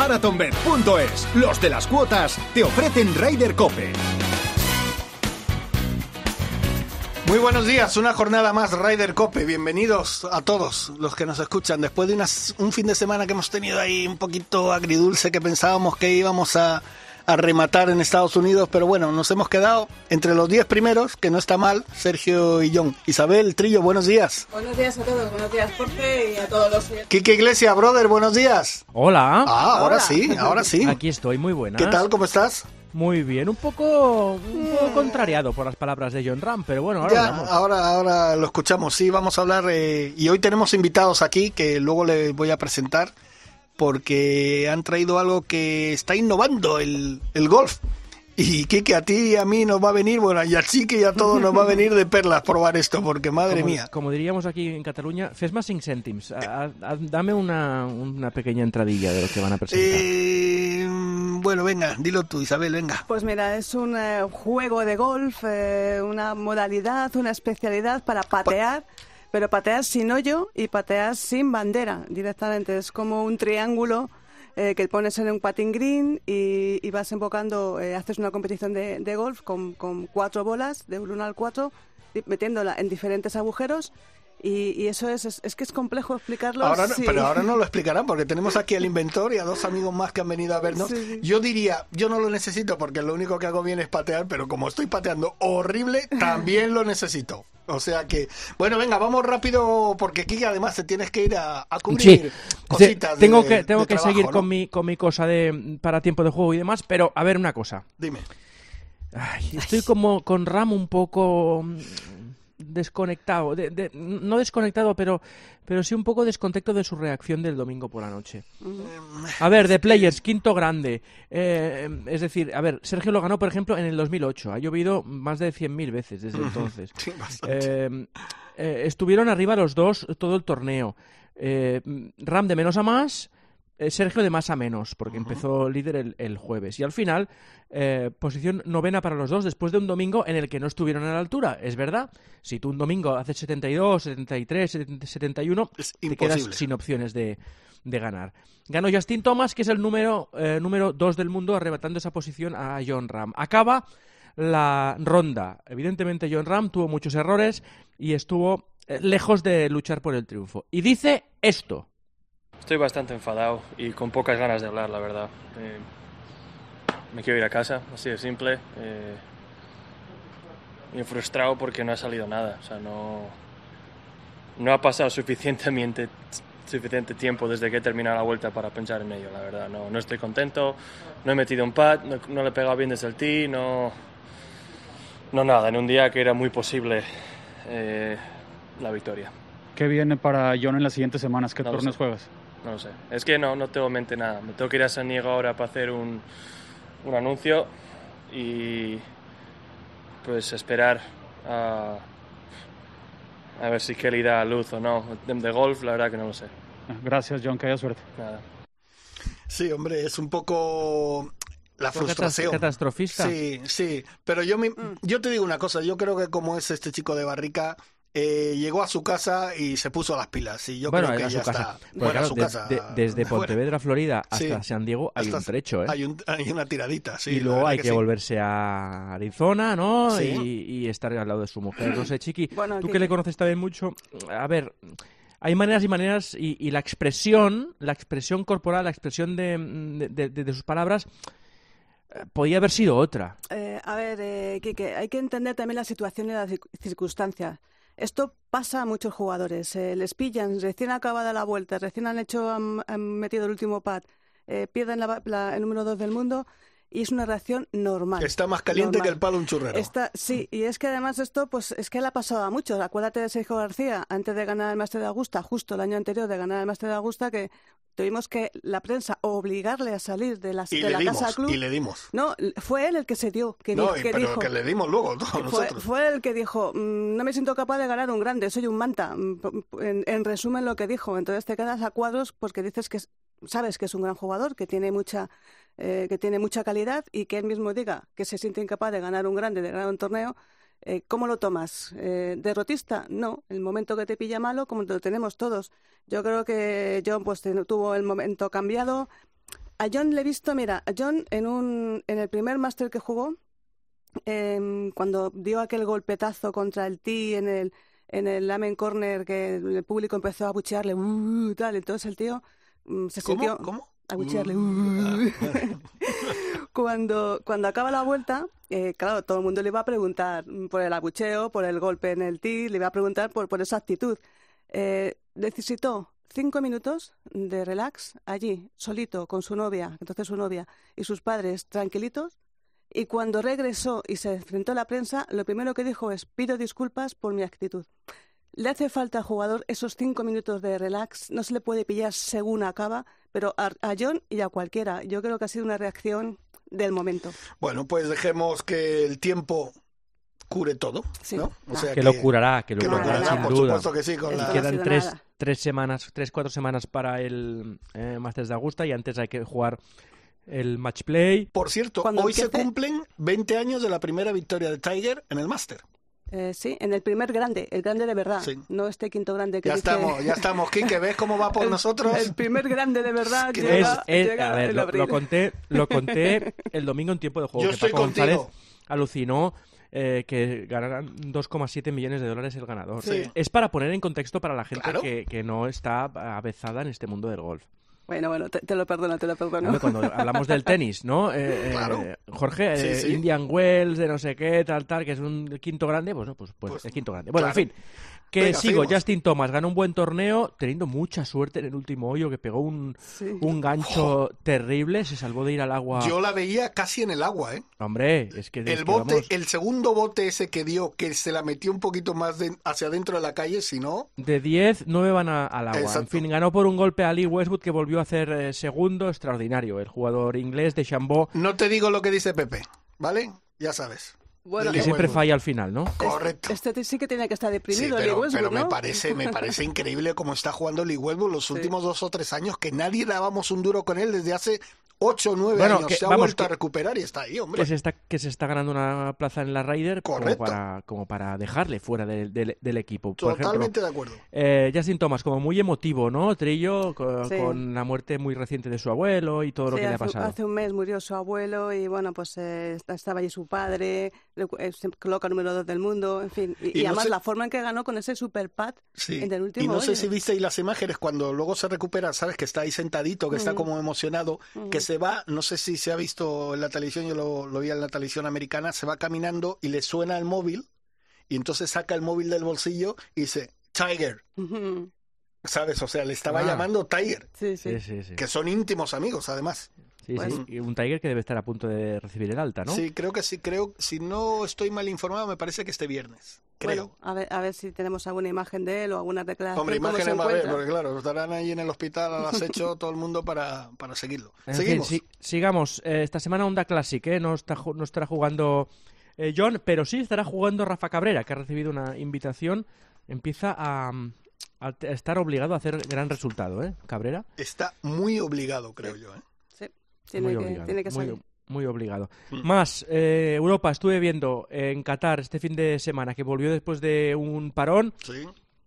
Marathonbet.es, los de las cuotas, te ofrecen Ryder Cope. Muy buenos días, una jornada más Ryder Cope. Bienvenidos a todos los que nos escuchan. Después de un fin de semana que hemos tenido ahí un poquito agridulce, que pensábamos que íbamos a, a rematar en Estados Unidos, pero bueno, nos hemos quedado entre los 10 primeros, que no está mal, Sergio y John. Isabel Trillo, buenos días. Buenos días a todos, buenos días Jorge y a todos los... Quique Iglesia, brother, buenos días. Hola. Ah, ahora sí, ahora sí. Aquí estoy, muy buena. ¿Qué tal, cómo estás? Muy bien, un poco, un poco contrariado por las palabras de John Ram, pero bueno, ahora Ya, ahora, ahora lo escuchamos, sí, vamos a hablar, eh, y hoy tenemos invitados aquí que luego les voy a presentar, porque han traído algo que está innovando el, el golf. Y Kike, a ti y a mí nos va a venir, bueno, y a Chique y a todos nos va a venir de perlas probar esto, porque madre como, mía. Como diríamos aquí en Cataluña, cèntims. A- a- dame una, una pequeña entradilla de lo que van a presentar. Eh, bueno, venga, dilo tú, Isabel, venga. Pues mira, es un eh, juego de golf, eh, una modalidad, una especialidad para patear, pero patear sin hoyo y patear sin bandera directamente. Es como un triángulo eh, que pones en un patín green y, vas invocando, eh, haces una competición de, de golf con, con cuatro bolas, de 1 al 4, metiéndola en diferentes agujeros. Y, y eso es, es, es que es complejo explicarlo. Ahora no- sí. Pero ahora no lo explicarán porque tenemos aquí al inventor y a dos amigos más que han venido a vernos. Sí. Yo diría, yo no lo necesito porque lo único que hago bien es patear, pero como estoy pateando horrible, también lo necesito. O sea que, bueno, venga, vamos rápido porque aquí además te tienes que ir a, a cubrir Sí, cositas. te- tengo de- que, tengo de que trabajo, seguir ¿no? con, mi, con mi cosa de para tiempo de juego y demás, pero a ver una cosa. Dime. Ay, estoy como con Ram un poco desconectado, de- de- no desconectado, pero, pero sí un poco descontento de su reacción del domingo por la noche. A ver, de Players, quinto grande. Eh, es decir, a ver, Sergio lo ganó, por ejemplo, en el 2008. Ha llovido más de 100.000 veces desde entonces. Sí, bastante. Eh, eh, estuvieron arriba los dos todo el torneo. Eh, Ram de menos a más, Sergio de más a menos, porque empezó líder el, el jueves. Y al final, eh, posición novena para los dos, después de un domingo en el que no estuvieron a la altura. Es verdad, si tú un domingo haces 72, 73, 70, 71, Es te quedas sin opciones de, de ganar. Ganó Justin Thomas, que es el número, eh, número dos del mundo, arrebatando esa posición a John Ram. Acaba la ronda. Evidentemente John Ram tuvo muchos errores y estuvo eh, lejos de luchar por el triunfo. Y dice esto. Estoy bastante enfadado y con pocas ganas de hablar, la verdad. Eh, me quiero ir a casa, así de simple. Eh, y frustrado porque no ha salido nada. O sea, no, no ha pasado suficientemente, suficiente tiempo desde que he terminado la vuelta para pensar en ello, la verdad. No, no estoy contento, no he metido un pad, no, no le he pegado bien desde el tee, no, no nada. En un día que era muy posible eh, la victoria. ¿Qué viene para John en las siguientes semanas? ¿Qué No torneos juegas? No lo sé. Es que no, no tengo en mente nada. Me tengo que ir a San Diego ahora para hacer un, un anuncio y pues esperar a, a ver si Kelly da luz o no. De, de golf, la verdad que no lo sé. Gracias, John, que haya suerte. Nada. Sí, hombre, es un poco la ¿Fue frustración. catastrofista? Sí, sí, pero yo, me- Mm. yo te digo una cosa, yo creo que como es este chico de Barrica, eh, llegó a su casa y se puso las pilas y yo bueno, creo que era ya su casa. está. Bueno, claro, su de- casa. de- desde. Pontevedra, Florida, hasta Sí. San Diego hay Hasta- un trecho, ¿eh? Hay, un- hay una tiradita, sí. y luego hay que, sí. volverse a Arizona, ¿no? Sí. Y, y estar al lado de su mujer. No sé, Chiqui, Bueno, tú que- que le conoces también mucho, a ver, hay maneras y maneras y, y la expresión, la expresión corporal, la expresión de, de- de- de sus palabras eh, podía haber sido otra. Eh, a ver, eh, Quique, hay que entender también la situación y las cir- circunstancias. Esto pasa a muchos jugadores. eh, les pillan recién acabada la vuelta, recién han hecho, han, metido el último pad, eh, pierden la- la- el número dos del mundo y es una reacción normal. Está más caliente normal. que el palo un churrero. Está, sí, y es que además esto, pues es que le ha pasado a muchos. Acuérdate de Sergio García, antes de ganar el Máster de Augusta, justo el año anterior de ganar el Máster de Augusta, que tuvimos que la prensa obligarle a salir de, las, y de la dimos, casa club. y le dimos. No, fue él el que se dio, que, No, di- y- que pero dijo. que le dimos luego todos Fue, nosotros. fue el que dijo, "Mm, no me siento capaz de ganar un grande, soy un manta. Mm, En, en resumen lo que dijo. Entonces te quedas a cuadros porque dices que es- sabes que es un gran jugador, que tiene mucha eh, que tiene mucha calidad y que él mismo diga que se siente incapaz de ganar un grande, de ganar un torneo. eh, ¿Cómo lo tomas? Eh, ¿Derrotista? No. El momento que te pilla malo, como lo tenemos todos. Yo creo que John pues tuvo el momento cambiado. A John le he visto, mira, a John en, un, en el primer máster que jugó, em, cuando dio aquel golpetazo contra el T en el, en el Amen Corner, que el público empezó a abuchearle, "Uh", tal, entonces el tío mm, se ¿Cómo? sintió ¿Cómo? Mm, "Uh". cuando, cuando acaba la vuelta, eh, claro, todo el mundo le iba a preguntar por el abucheo, por el golpe en el T, le iba a preguntar por, por esa actitud. Eh, necesitó cinco minutos de relax allí, solito, con su novia, entonces su novia, y sus padres tranquilitos. Y cuando regresó y se enfrentó a la prensa, lo primero que dijo es, pido disculpas por mi actitud. Le hace falta al jugador esos cinco minutos de relax, no se le puede pillar según acaba, pero a, a John y a cualquiera. Yo creo que ha sido una reacción del momento. Bueno, pues dejemos que el tiempo cure todo, Sí. ¿no? O sea que lo curará, que lo que lo curará, curará, sin por duda. supuesto que sí, con la... Quedan tres, nada. tres semanas, tres, cuatro semanas para el eh, Masters de Augusta y antes hay que jugar el match play. Por cierto, Cuando hoy se cumplen 20 años de la primera victoria de Tiger en el Máster. Eh, sí, en el primer grande, el grande de verdad, Sí. no este quinto grande que Ya dice- estamos, ya estamos, Quique, ¿ves cómo va por el, nosotros? El primer grande de verdad que llega, Es- es- llega a ver, lo, abril. lo conté, lo conté el domingo en tiempo de juego. Yo que estoy Paco González contigo. alucinó eh, que ganaran 2,7 millones de dólares el ganador. Sí. Es para poner en contexto para la gente Claro. que, que no está avezada en este mundo del golf. Bueno, bueno, te, te lo perdono, te lo perdono. Hombre, Cuando hablamos del tenis, ¿no? Eh, eh, Claro. Jorge, Sí, eh, sí. Indian Wells, de no sé qué, tal, tal, que es un quinto grande, pues, no, pues, pues, Pues, el quinto grande. Bueno, claro. en fin, que Venga, sigo. seguimos. Justin Thomas ganó un buen torneo, teniendo mucha suerte en el último hoyo, que pegó un, Sí. un gancho terrible, se salvó de ir al agua. Yo la veía casi en el agua, ¿eh? Hombre, es que... es El que bote, vamos, el segundo bote ese que dio, que se la metió un poquito más de- hacia adentro de la calle, si no, De 10, 9 van a- al agua. En fin, ganó por un golpe a Lee Westwood, que volvió a hacer eh, segundo, extraordinario. El jugador inglés de Chambó, no te digo lo que dice Pepe, ¿vale? Ya sabes. Bueno, que siempre Westwood. falla al final, ¿no? Correcto. Este sí que tiene que estar Sí, deprimido, Lee pero, Westwood, pero me ¿no? parece, me parece increíble cómo está jugando Lee Westwood los últimos dos o tres años, que nadie dábamos un duro con él desde hace ocho o nueve Bueno, años. que- se ha vamos, vuelto a que- recuperar y está ahí, hombre. que se está que se está ganando una plaza en la Ryder como Correcto. para como para dejarle fuera del- del- del equipo por Totalmente ejemplo de acuerdo. eh, Justin Thomas como muy emotivo no Trillo co- Sí. con la muerte muy reciente de su abuelo y todo lo Sí, que le ha hace, pasado hace un mes murió su abuelo y bueno, pues eh, esta- estaba allí su padre, le- eh, se coloca número dos del mundo, en fin. Y, Y y no además sé- la forma en que ganó con ese super pad Sí. en el último Y no sé hoyo. si visteis las imágenes cuando luego se recupera, sabes que está ahí sentadito, que está Mm. como emocionado, que Mm. Se va, no sé si se ha visto en la televisión, yo lo, lo vi en la televisión americana, se va caminando y le suena el móvil y entonces saca el móvil del bolsillo y dice, Tiger. ¿sabes? O sea, le estaba Ah. llamando Tiger, Sí, sí. sí sí sí, que son íntimos amigos además. Sí, Pues- sí. Y un Tiger que debe estar a punto de recibir el alta no Sí, creo que sí, creo, si no estoy mal informado, me parece que este viernes, creo. Bueno, a ver, a ver si tenemos alguna imagen de él o alguna declaración. Hombre, imágenes va a ver, porque claro, estarán ahí en el hospital al acecho todo el mundo para, para seguirlo. En Seguimos. fin, sigamos. Eh, esta semana Honda Classic, ¿eh? No, está, no estará jugando eh, John, pero sí estará jugando Rafa Cabrera, que ha recibido una invitación. Empieza a, a estar obligado a hacer gran resultado, ¿eh? Cabrera. Está muy obligado, creo yo. ¿eh? Tiene, muy que, obligado. tiene que muy, salir. muy obligado. Mm. Más, eh, Europa, estuve viendo en Qatar este fin de semana, que volvió después de un parón, Sí.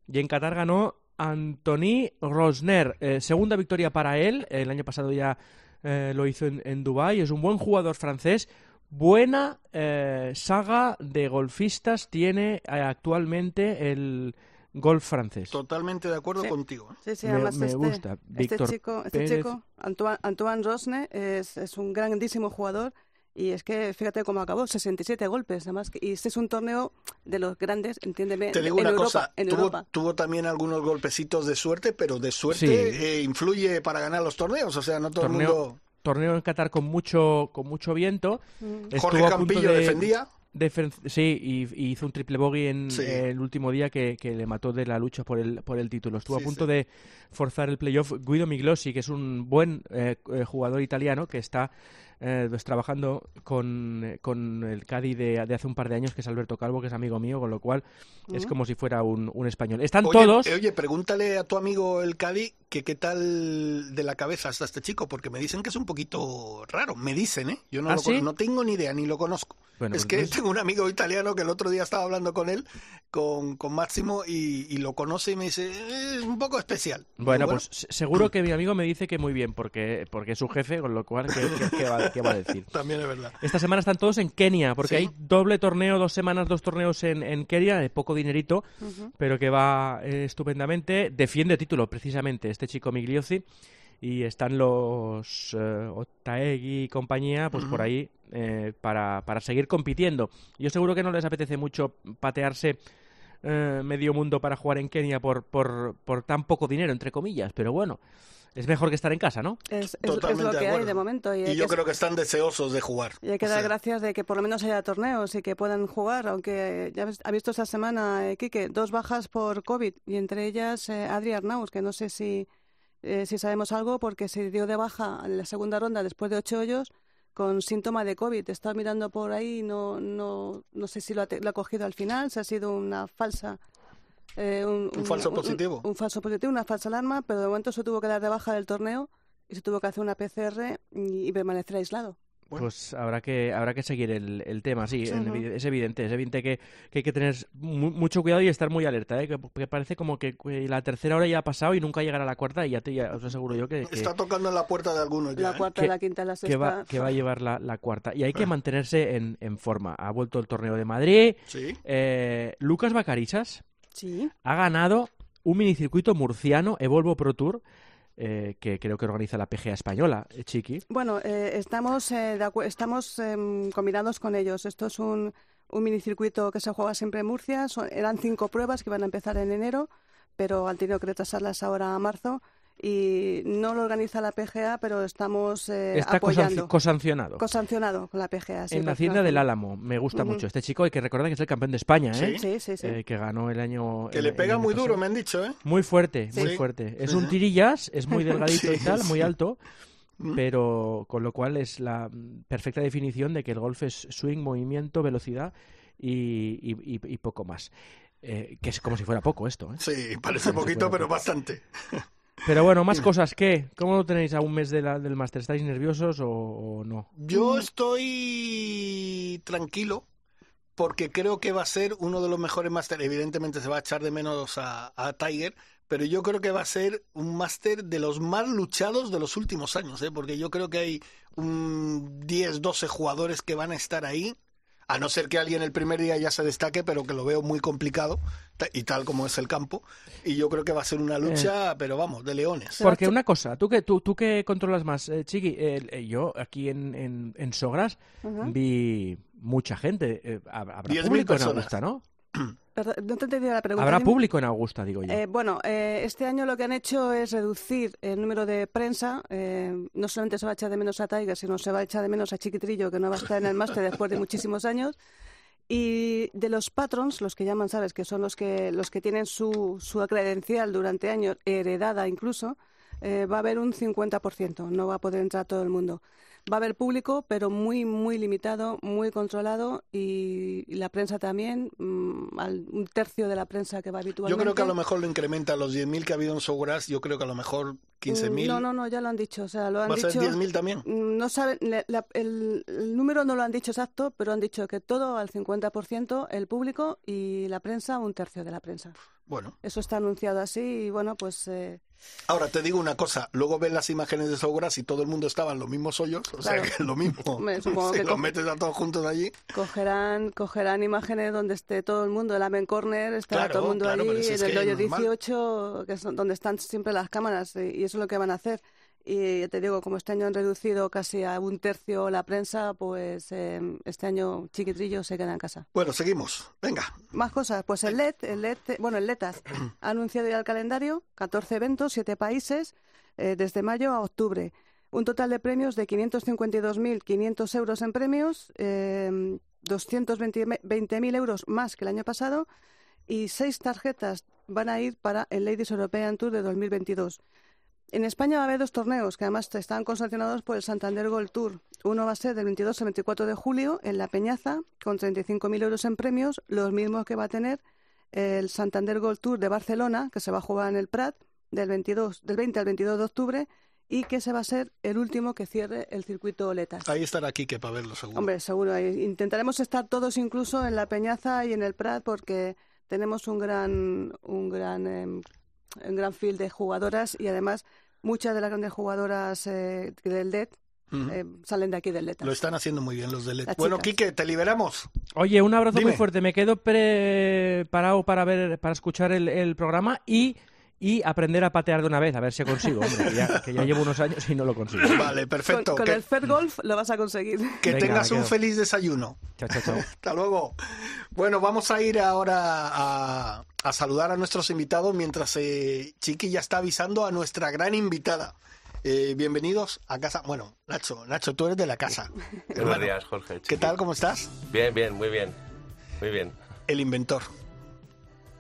y en Qatar ganó Anthony Rosner. Eh, segunda victoria para él. El año pasado ya eh, lo hizo en, en Dubái. Es un buen jugador francés. Buena eh, saga de golfistas tiene eh, actualmente el golf francés. Totalmente de acuerdo Sí. contigo. ¿eh? Sí, sí, Me- además me este, gusta. este Víctor chico, este Pérez. chico Antoine, Antoine Rosne, es, es un grandísimo jugador y es que fíjate cómo acabó, 67 golpes, además, que- y este es un torneo de los grandes, entiéndeme, Te digo en una Europa, cosa, en tuvo, Europa. tuvo también algunos golpecitos de suerte, pero de suerte Sí. eh, influye para ganar los torneos. O sea, no todo Torneo- el mundo... torneo en Qatar con mucho, con mucho viento. Mm. Jorge Campillo defendía. Sí, y, hizo un triple bogey en el último día que, le mató de la lucha por el, por el título. Estuvo a punto de forzar el playoff Guido Miglosi, que es un buen eh, eh, jugador italiano que está eh, pues, trabajando con, con el Cádiz de, hace un par de años, que es Alberto Calvo, que es amigo mío, con lo cual es como si fuera un, un español. Están todos... oye, pregúntale a tu amigo el Cádiz que qué tal de la cabeza está este chico, porque me dicen que es un poquito raro. Me dicen, ¿eh? Yo no, ¿Ah, lo no tengo ni idea, ni lo conozco. es pues que tengo un amigo italiano que el otro día estaba hablando con él, con, con Máximo, y, lo conoce y me dice, es un poco especial. Bueno, pues seguro que mi amigo me dice que muy bien, porque, porque es su jefe, con lo cual, ¿qué, va, a decir? También es verdad. Esta semana están todos en Kenia, porque hay doble torneo, dos semanas, dos torneos en, en Kenia, de poco dinerito, pero que va eh, estupendamente. Defiende título, precisamente, este chico Migliosi y están los Otaegui y compañía pues por ahí eh, para, para seguir compitiendo. Yo seguro que no les apetece mucho patearse eh, medio mundo para jugar en Kenia por, por, por tan poco dinero, entre comillas, pero bueno. Es mejor que estar en casa, ¿no? Es, lo que hay de momento. Y, yo creo que están deseosos de jugar. Y hay que dar gracias de que por lo menos haya torneos y que puedan jugar, aunque ya ha visto esta semana, eh, Quique, dos bajas por COVID y entre ellas eh, Adri Arnaus, que no sé si eh, si sabemos algo, porque se dio de baja en la segunda ronda después de ocho hoyos con síntoma de COVID. Estaba mirando por ahí, no, no, no sé si lo ha, lo ha cogido al final, si ha sido una falsa eh, un, falso positivo. Un, falso positivo, una falsa alarma, pero de momento se tuvo que dar de baja del torneo y se tuvo que hacer una PCR y permanecer aislado. Pues habrá que habrá que seguir el, el tema, sí, es evidente, es evidente que, que hay que tener mucho cuidado y estar muy alerta, ¿eh? que, parece como que, la tercera hora ya ha pasado y nunca llegará a la cuarta y ya, te, os aseguro yo que, Está tocando en la puerta de algunos ya. La ¿eh? cuarta, la quinta, la sexta. Que va, que va a llevar la, la cuarta. Y hay que ah. mantenerse en, en, forma. Ha vuelto el torneo de Madrid. Sí. Eh, Lucas Bacarisas sí. ha ganado un minicircuito murciano, Evolvo Pro Tour, eh, que creo que organiza la PGA española, eh, Chiqui. Bueno, eh, estamos, estamos em, combinados con ellos. Esto es un, un minicircuito que se juega siempre en Murcia. eran cinco pruebas que iban a empezar en enero, pero han tenido que retrasarlas ahora a marzo y no lo organiza la PGA, pero estamos eh, Está apoyando. cosancionado. Cosancionado con la PGA. en la Hacienda del Álamo, me gusta mucho. Este chico hay que recordar que es el campeón de España, ¿eh? Sí, sí, sí. Eh, que ganó el año... Que le pega muy duro, me han dicho, ¿eh? Muy fuerte, muy fuerte. Es un tirillas, es muy delgadito y tal, muy alto, mm. pero con lo cual es la perfecta definición de que el golf es swing, movimiento, velocidad y, y, poco más. Eh, que es como si fuera poco esto. ¿eh? Sí, parece poquito, pero bastante. Pero bueno, más cosas. ¿Qué? ¿Cómo lo tenéis a un mes de la, del máster? ¿Estáis nerviosos o, no? Yo estoy tranquilo porque creo que va a ser uno de los mejores máster. Evidentemente se va a echar de menos a, a Tiger, pero yo creo que va a ser un máster de los más luchados de los últimos años, ¿eh? porque yo creo que hay un 10, 12 jugadores que van a estar ahí a no ser que alguien el primer día ya se destaque, pero que lo veo muy complicado, y tal como es el campo. Y yo creo que va a ser una lucha, eh. pero vamos, de leones. Porque una cosa, tú que, tú, tú que controlas más, eh, Chiqui, eh, yo aquí en, en, en Sogras vi mucha gente. Eh, habrá público en Augusta, ¿no? no te la pregunta. ¿Habrá público en Augusta, digo yo? Eh, bueno, eh, este año lo que han hecho es reducir el número de prensa. Eh, no solamente se va a echar de menos a Tiger, sino se va a echar de menos a Chiquitrillo, que no va a estar en el máster después de muchísimos años. Y de los patrons, los que llaman, ¿sabes? Que son los que, los que tienen su, su credencial durante años, heredada incluso, va a haber un 50%. No va a poder entrar todo el mundo va a haber público, pero muy, muy limitado, muy controlado y, la prensa también, mm, un tercio de la prensa que va habitualmente. Yo creo que a lo mejor lo incrementa a los 10.000 que ha habido en Sogras, yo creo que a lo mejor 15.000. No, no, no, ya lo han dicho. O sea, lo han ¿Va a ser 10.000 también? Mm, no saben, el, número no lo han dicho exacto, pero han dicho que todo al 50%, el público y la prensa, un tercio de la prensa. Bueno. Eso está anunciado así y bueno, pues... Eh, Ahora te digo una cosa, luego ves las imágenes de Sogras y todo el mundo estaba en los mismos hoyos, o sea que es lo mismo. supongo si que los metes a todos juntos allí. Cogerán, cogerán imágenes donde esté todo el mundo, el Amen Corner, estará todo el mundo allí, en el hoyo 18, que es donde están siempre las cámaras, y eso es lo que van a hacer. Y te digo, como este año han reducido casi a un tercio la prensa, pues em, este año Chiquitrillo se queda en casa. Bueno, seguimos. Venga. Más cosas. Pues el LED, el LED bueno, el LETAS ha anunciado ya el calendario, 14 eventos, 7 países, eh, desde mayo a octubre. Un total de premios de 552.500 euros en premios, eh, 220.000 euros más que el año pasado y seis tarjetas van a ir para el Ladies European Tour de 2022. En España va a haber dos torneos que además están consancionados por el Santander Gold Tour. Uno va a ser del 22 al 24 de julio en La Peñaza, con 35.000 euros en premios, los mismos que va a tener el Santander Gold Tour de Barcelona, que se va a jugar en el Prat, del, 22, del 20 al 22 de octubre, y que se va a ser el último que cierre el circuito Oletas. Ahí estará Quique para verlo, seguro. Hombre, seguro. Intentaremos estar todos incluso en La Peñaza y en el Prat, porque tenemos un gran, un gran, eh, un gran field de jugadoras y además muchas de las grandes jugadoras eh, del DET eh, salen de aquí del LETA. Lo están haciendo muy bien los del LET. Bueno, Quique, te liberamos. Oye, un abrazo muy fuerte. Me quedo preparado para ver, para escuchar el, el programa y y aprender a patear de una vez, a ver si consigo, hombre, que ya, que ya llevo unos años y no lo consigo. Vale, perfecto. Con, el Fair Golf lo vas a conseguir. Que tengas un feliz desayuno. Chao, chao, chao. Hasta luego. Bueno, vamos a ir ahora a, a saludar a nuestros invitados mientras eh, Chiqui ya está avisando a nuestra gran invitada. Eh, bienvenidos a casa. Bueno, Nacho, Nacho, tú eres de la casa. Buenos días, Jorge. ¿Qué tal? ¿Cómo estás? Bien, bien, muy bien. Muy bien. El inventor.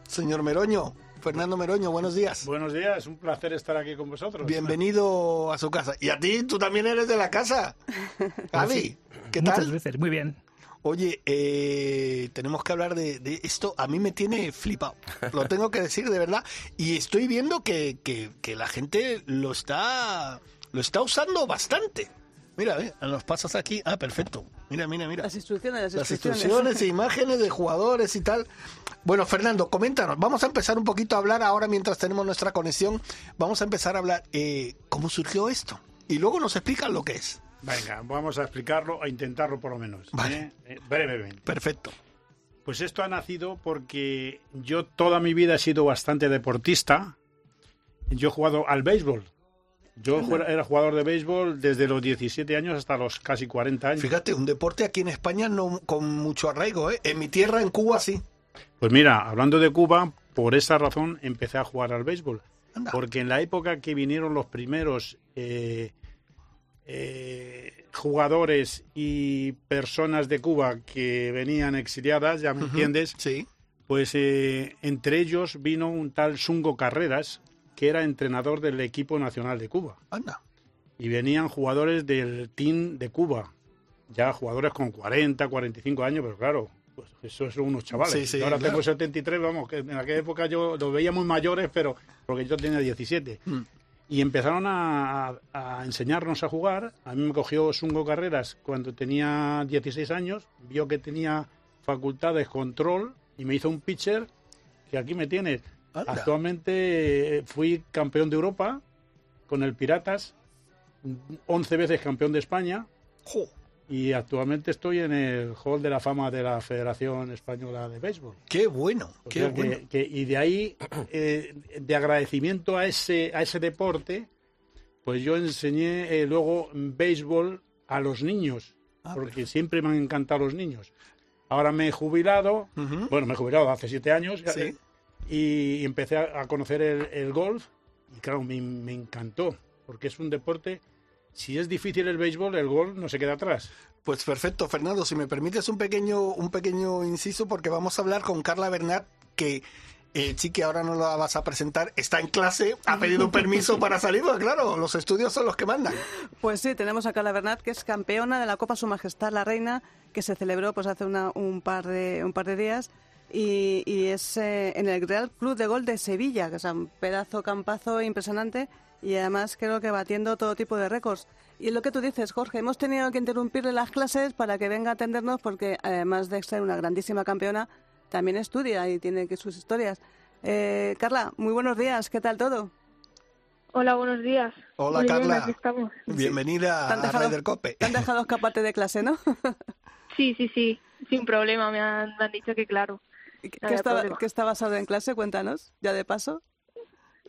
Señor Meroño, Fernando Meroño, buenos días. Buenos días, un placer estar aquí con vosotros. Bienvenido a su casa. Y a ti, tú también eres de la casa. Javi, ¿qué tal? Muchas veces, muy bien. Oye, eh, tenemos que hablar de, de, esto. A mí me tiene flipado. Lo tengo que decir de verdad. Y estoy viendo que, que, que la gente lo está, lo está usando bastante. Mira, eh, los pasas aquí. Ah, perfecto. Mira, mira, mira. Las instrucciones, las, las instrucciones. instrucciones e imágenes de jugadores y tal. Bueno, Fernando, coméntanos. Vamos a empezar un poquito a hablar ahora mientras tenemos nuestra conexión. Vamos a empezar a hablar eh, cómo surgió esto. Y luego nos explican lo que es. Venga, vamos a explicarlo, a intentarlo por lo menos. Vale. ¿eh? Eh, brevemente. Perfecto. Pues esto ha nacido porque yo toda mi vida he sido bastante deportista. Yo he jugado al béisbol. Yo era jugador de béisbol desde los 17 años hasta los casi 40 años. Fíjate, un deporte aquí en España no con mucho arraigo, ¿eh? En mi tierra, en Cuba, sí. Pues mira, hablando de Cuba, por esa razón empecé a jugar al béisbol. Anda. Porque en la época que vinieron los primeros eh, eh, jugadores y personas de Cuba que venían exiliadas, ya me entiendes, Sí. pues eh, entre ellos vino un tal Sungo Carreras, que era entrenador del equipo nacional de Cuba. Anda. Y venían jugadores del team de Cuba, ya jugadores con 40, 45 años, pero claro, pues eso son unos chavales. Sí, sí, ahora claro. tengo 73, vamos, que en aquella época yo los veía muy mayores, pero porque yo tenía 17. Mm. Y empezaron a, a- a enseñarnos a jugar. A mí me cogió Sungo Carreras cuando tenía 16 años, vio que tenía facultades, control, y me hizo un pitcher que aquí me tienes. Anda. Actualmente eh, fui campeón de Europa con el Piratas, 11 veces campeón de España Jo, y actualmente estoy en el Hall de la Fama de la Federación Española de Béisbol. qué bueno, O qué que- bueno. que- y de ahí, eh, de agradecimiento a ese, a ese deporte, pues yo enseñé eh, luego béisbol a los niños, Ah, porque siempre me han encantado los niños. Ahora me he jubilado, bueno, me he jubilado hace siete años Sí. Y empecé a, conocer el, el golf y claro, me, me encantó, porque es un deporte, si es difícil el béisbol, el golf no se queda atrás. Pues perfecto, Fernando, si me permites un pequeño, un pequeño inciso, porque vamos a hablar con Carla Bernat, que eh, Chiqui ahora no la vas a presentar, está en clase, ha pedido permiso para salir, porque claro, los estudios son los que mandan. Pues sí, tenemos a Carla Bernat, que es campeona de la Copa Su Majestad la Reina, que se celebró pues hace una- un, par de, un par de días. Y, y es eh, en el Real Club de Gol de Sevilla, que es un pedazo campazo impresionante y además creo que batiendo todo tipo de récords. Y es lo que tú dices, Jorge, hemos tenido que interrumpirle las clases para que venga a atendernos porque además de ser una grandísima campeona, también estudia y tiene que sus historias. Eh, Carla, muy buenos días, ¿qué tal todo? Hola, buenos días. Hola, Muy Carla. Bienvenida ¿Te han a dejado- Ryder Cope. Te han dejado escaparte de clase, ¿no? Sí, sí, sí, sin problema, me han, me han dicho que claro. ¿Qué, problema. qué estabas ahora en clase? Cuéntanos, ya de paso.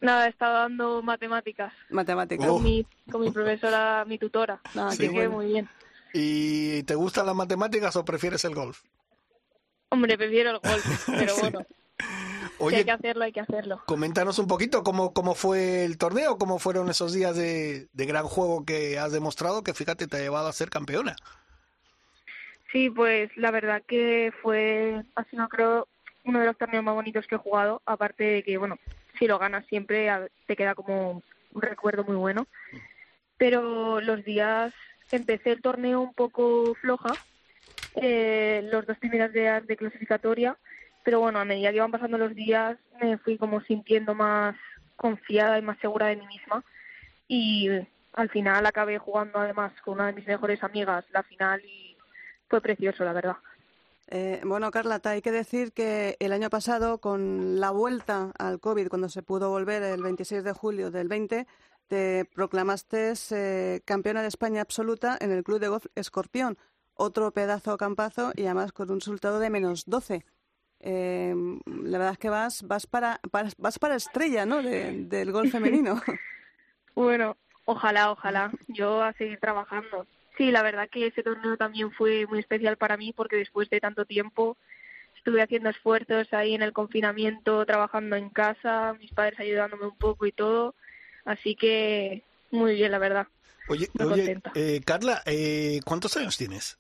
Nada, estaba dando matemáticas Matemáticas. Oh. con, mi, con mi profesora, mi tutora. Ah, Así qué que bueno. muy bien. ¿Y te gustan las matemáticas o prefieres el golf? Hombre, prefiero el golf, pero Sí. bueno. si hay que hacerlo, hay que hacerlo. Coméntanos un poquito cómo, cómo fue el torneo, cómo fueron esos días de, de gran juego que has demostrado, que fíjate, te ha llevado a ser campeona. Sí, pues la verdad que fue, ha sido creo uno de los torneos más bonitos que he jugado, aparte de que, bueno, si lo ganas siempre te queda como un recuerdo muy bueno. Pero los días, empecé el torneo un poco floja, eh, los dos primeros días de clasificatoria, pero bueno, a medida que iban pasando los días me fui como sintiendo más confiada y más segura de mí misma y al final acabé jugando además con una de mis mejores amigas la final y fue precioso, la verdad. Eh, bueno, Carla, hay que decir que el año pasado, con la vuelta al COVID, cuando se pudo volver el 26 de julio del 20, te proclamaste eh, campeona de España absoluta en el Club de Golf Escorpión. Otro pedazo campazo y además con un resultado de menos 12. Eh, la verdad es que vas, vas, para, vas para estrella ¿no? del golf femenino. bueno, ojalá, ojalá. Yo a seguir trabajando. Sí, la verdad que ese torneo también fue muy especial para mí porque después de tanto tiempo estuve haciendo esfuerzos ahí en el confinamiento, trabajando en casa, mis padres ayudándome un poco y todo. Así que muy bien, la verdad. Oye, oye eh, Carla, eh, ¿cuántos años tienes?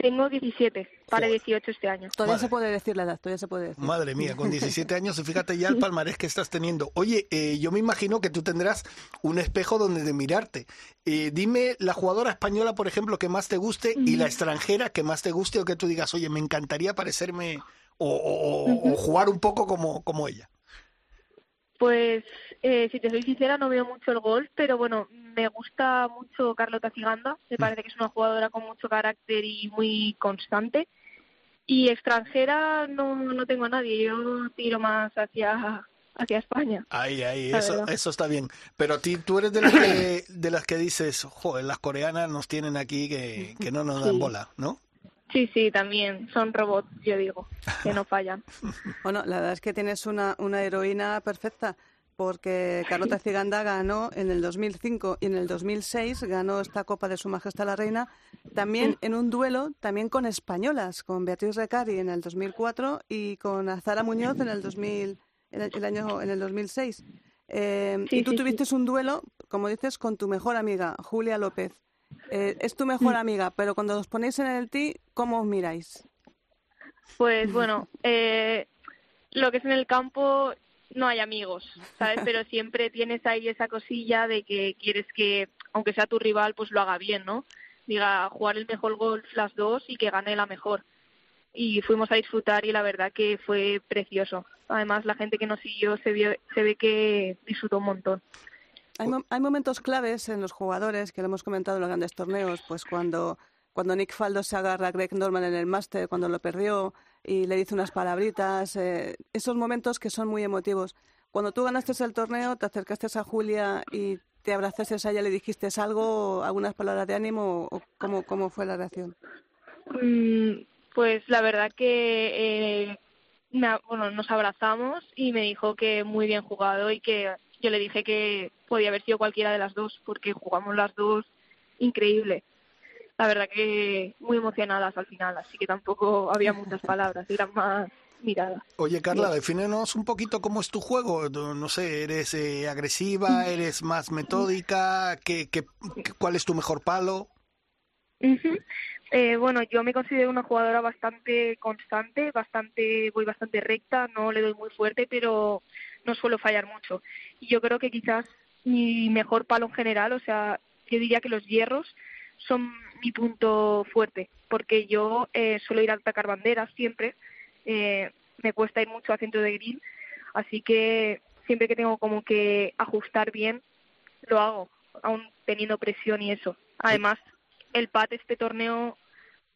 Tengo 17, para 18 este año. Todavía se puede decir la edad, todavía se puede decir. Madre mía, con 17 años, y fíjate ya el palmarés que estás teniendo. Oye, eh, yo me imagino que tú tendrás un espejo donde de mirarte. Eh, dime la jugadora española, por ejemplo, que más te guste y la extranjera que más te guste o que tú digas, oye, me encantaría parecerme o, jugar un poco como, como ella. Pues, eh, si te soy sincera, no veo mucho el golf, pero bueno, me gusta mucho Carlota Ciganda, me mm. parece que es una jugadora con mucho carácter y muy constante. Y extranjera no, no tengo a nadie, yo tiro más hacia, hacia España. Ahí, ahí, eso, eso está bien. Pero ti, tú eres de las que, de las que dices, joder, las coreanas nos tienen aquí que, que no nos dan bola, ¿no? Sí, sí, también son robots, yo digo, que no fallan. bueno, la verdad es que tienes una, una heroína perfecta porque Carlota Ciganda ganó en el 2005 y en el 2006 ganó esta Copa de Su Majestad la Reina, también en un duelo también con españolas, con Beatriz Recari en el 2004 y con Azara Muñoz en el 2000, en el, año en el 2006. Eh, y tú tuviste un duelo, como dices, con tu mejor amiga, Julia López. Eh, es tu mejor amiga, pero cuando os ponéis en el ti, ¿cómo os miráis? Pues bueno, eh, lo que es en el campo, no hay amigos, ¿sabes? Pero siempre tienes ahí esa cosilla de que quieres que, aunque sea tu rival, pues lo haga bien, ¿no? Diga, jugar el mejor golf las dos y que gane la mejor. Y fuimos a disfrutar y la verdad que fue precioso. Además, la gente que nos siguió se, vio, se ve que disfrutó un montón. Hay, hay momentos claves en los jugadores que lo hemos comentado en los grandes torneos, pues cuando cuando Nick Faldo se agarra a Greg Norman en el máster, cuando lo perdió y le dice unas palabritas, eh, esos momentos que son muy emotivos. Cuando tú ganaste el torneo, te acercaste a Julia y te abrazaste a ella, le dijiste algo, algunas palabras de ánimo, o cómo, cómo fue la reacción? Mm, pues la verdad que eh, bueno, nos abrazamos y me dijo que muy bien jugado y que yo le dije que podía haber sido cualquiera de las dos porque jugamos las dos increíble la verdad que muy emocionadas al final, así que tampoco había muchas palabras, eran más miradas. Oye, Carla, defínenos un poquito cómo es tu juego. No sé, ¿eres eh, agresiva? ¿Eres más metódica? ¿Qué, qué, cuál es tu mejor palo? eh, bueno, yo me considero una jugadora bastante constante, bastante voy bastante recta, no le doy muy fuerte, pero no suelo fallar mucho. Y yo creo que quizás mi mejor palo en general, o sea, yo diría que los hierros son mi punto fuerte, porque yo eh, suelo ir a atacar banderas siempre, eh, me cuesta ir mucho a centro de green, así que siempre que tengo como que ajustar bien, lo hago, aún teniendo presión y eso. Además, el pat este torneo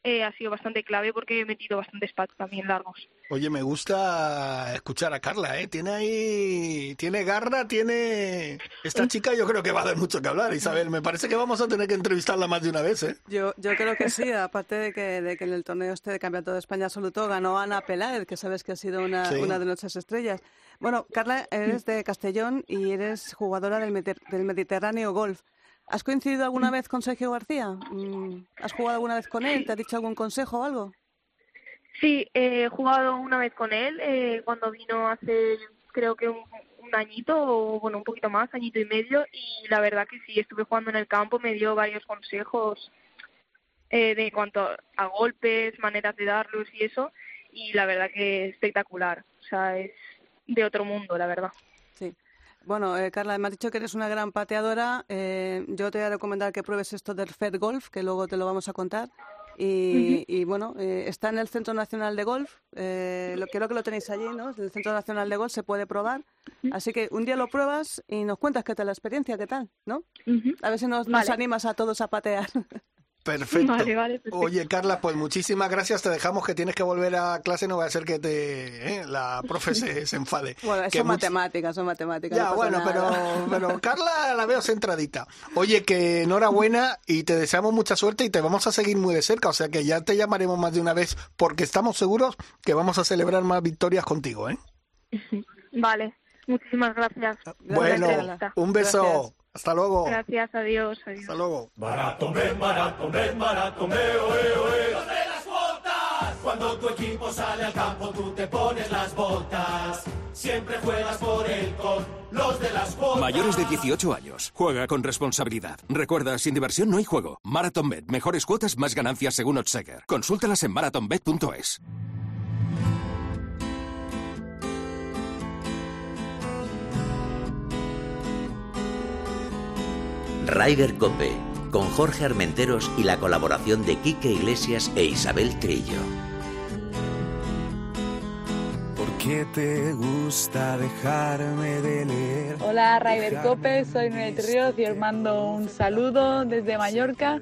eh, ha sido bastante clave porque he metido bastantes pads también largos. Oye, me gusta escuchar a Carla, ¿eh? Tiene ahí, tiene garra, tiene... Esta chica yo creo que va a dar mucho que hablar, Isabel. Me parece que vamos a tener que entrevistarla más de una vez, ¿eh? Yo, yo creo que sí, aparte de que, de que en el torneo este de Campeonato de España absoluto ganó Ana Peláez, que sabes que ha sido una, una de nuestras estrellas. Bueno, Carla, eres de Castellón y eres jugadora del, del Mediterráneo Golf. ¿Has coincidido alguna vez con Sergio García? Mm, ¿Has jugado alguna vez con él? ¿Te ha dicho algún consejo o algo? Sí, he jugado una vez con él eh, cuando vino hace creo que un, un añito o bueno un poquito más, añito y medio y la verdad que sí, estuve jugando en el campo, me dio varios consejos eh, de cuanto a golpes, maneras de darlos y eso y la verdad que espectacular, o sea es de otro mundo la verdad. Bueno, eh, Carla, me has dicho que eres una gran pateadora. Eh, yo te voy a recomendar que pruebes esto del Fed Golf, que luego te lo vamos a contar. Y, Ujú. y, bueno, eh, está en el Centro Nacional de Golf. Eh, lo, creo que lo tenéis allí, ¿no? En el Centro Nacional de Golf se puede probar. Así que un día lo pruebas y nos cuentas qué tal la experiencia, qué tal, ¿no? A ver si nos, nos Vale. animas a todos a patear. Perfecto. Vale, vale, perfecto. Oye, Carla, pues muchísimas gracias. Te dejamos que tienes que volver a clase. No va a ser que te ¿eh? la profe se, se enfade. Bueno, Que son much- matemáticas, son matemáticas. Ya, no bueno, pero, nada. pero Carla la veo centradita. Oye, que enhorabuena y te deseamos mucha suerte y te vamos a seguir muy de cerca. O sea que ya te llamaremos más de una vez porque estamos seguros que vamos a celebrar más victorias contigo, ¿eh? Vale, muchísimas gracias. Bueno, Gracias. un beso. Hasta luego. Gracias, adiós, adiós. Hasta luego. Barato, men, barato, men, barato, me, oe, oe. Los de las botas. Cuando tu equipo sale al campo, tú te pones las botas. Siempre juegas por él con los de las botas. Mayores de 18 años. Juega con responsabilidad. Recuerda, sin diversión no hay juego. MarathonBet. Mejores cuotas, más ganancias según Odseger. Consúltalas en marathonbet.es. Rider Cope, con Jorge Armenteros y la colaboración de Quique Iglesias e Isabel Trillo. ¿Por qué te gusta dejarme de leer? Hola Raider Cope, soy Nuret Ríos y os mando un saludo desde Mallorca.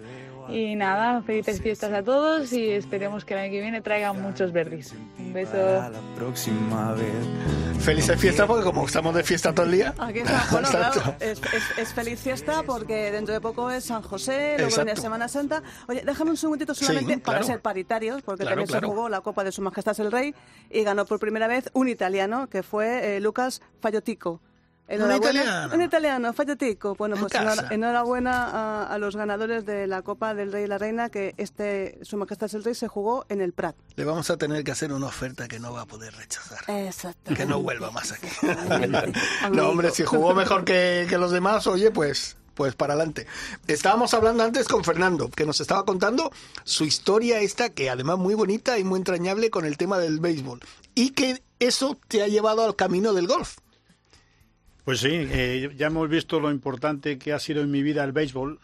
Y nada, felices fiestas a todos y esperemos que el año que viene traigan muchos verdis. Un beso. La próxima vez. Felices fiestas porque como estamos de fiesta todo el día. Aquí está, bueno, claro, es, es- es feliz fiesta porque dentro de poco es San José, luego viene. Semana Santa. Oye, déjame un segundito solamente Sí, para claro. ser paritarios, porque Claro, también claro. se jugó la Copa de Su Majestad el Rey y ganó por primera vez un italiano, que fue eh, Lucas Fallotico. Italiano? Un italiano, Fallotico. Bueno, En pues casa. enhorabuena a, a los ganadores de la Copa del Rey y la Reina, que este Su Majestad el Rey se jugó en el Prat. Le vamos a tener que hacer una oferta que no va a poder rechazar. Exacto. Que no vuelva más aquí. no, hombre, si jugó mejor que, que los demás, oye, pues, pues para adelante. Estábamos hablando antes con Fernando, que nos estaba contando su historia esta, que además muy bonita y muy entrañable con el tema del béisbol. Y que eso te ha llevado al camino del golf. Pues sí, eh, ya hemos visto lo importante que ha sido en mi vida el béisbol,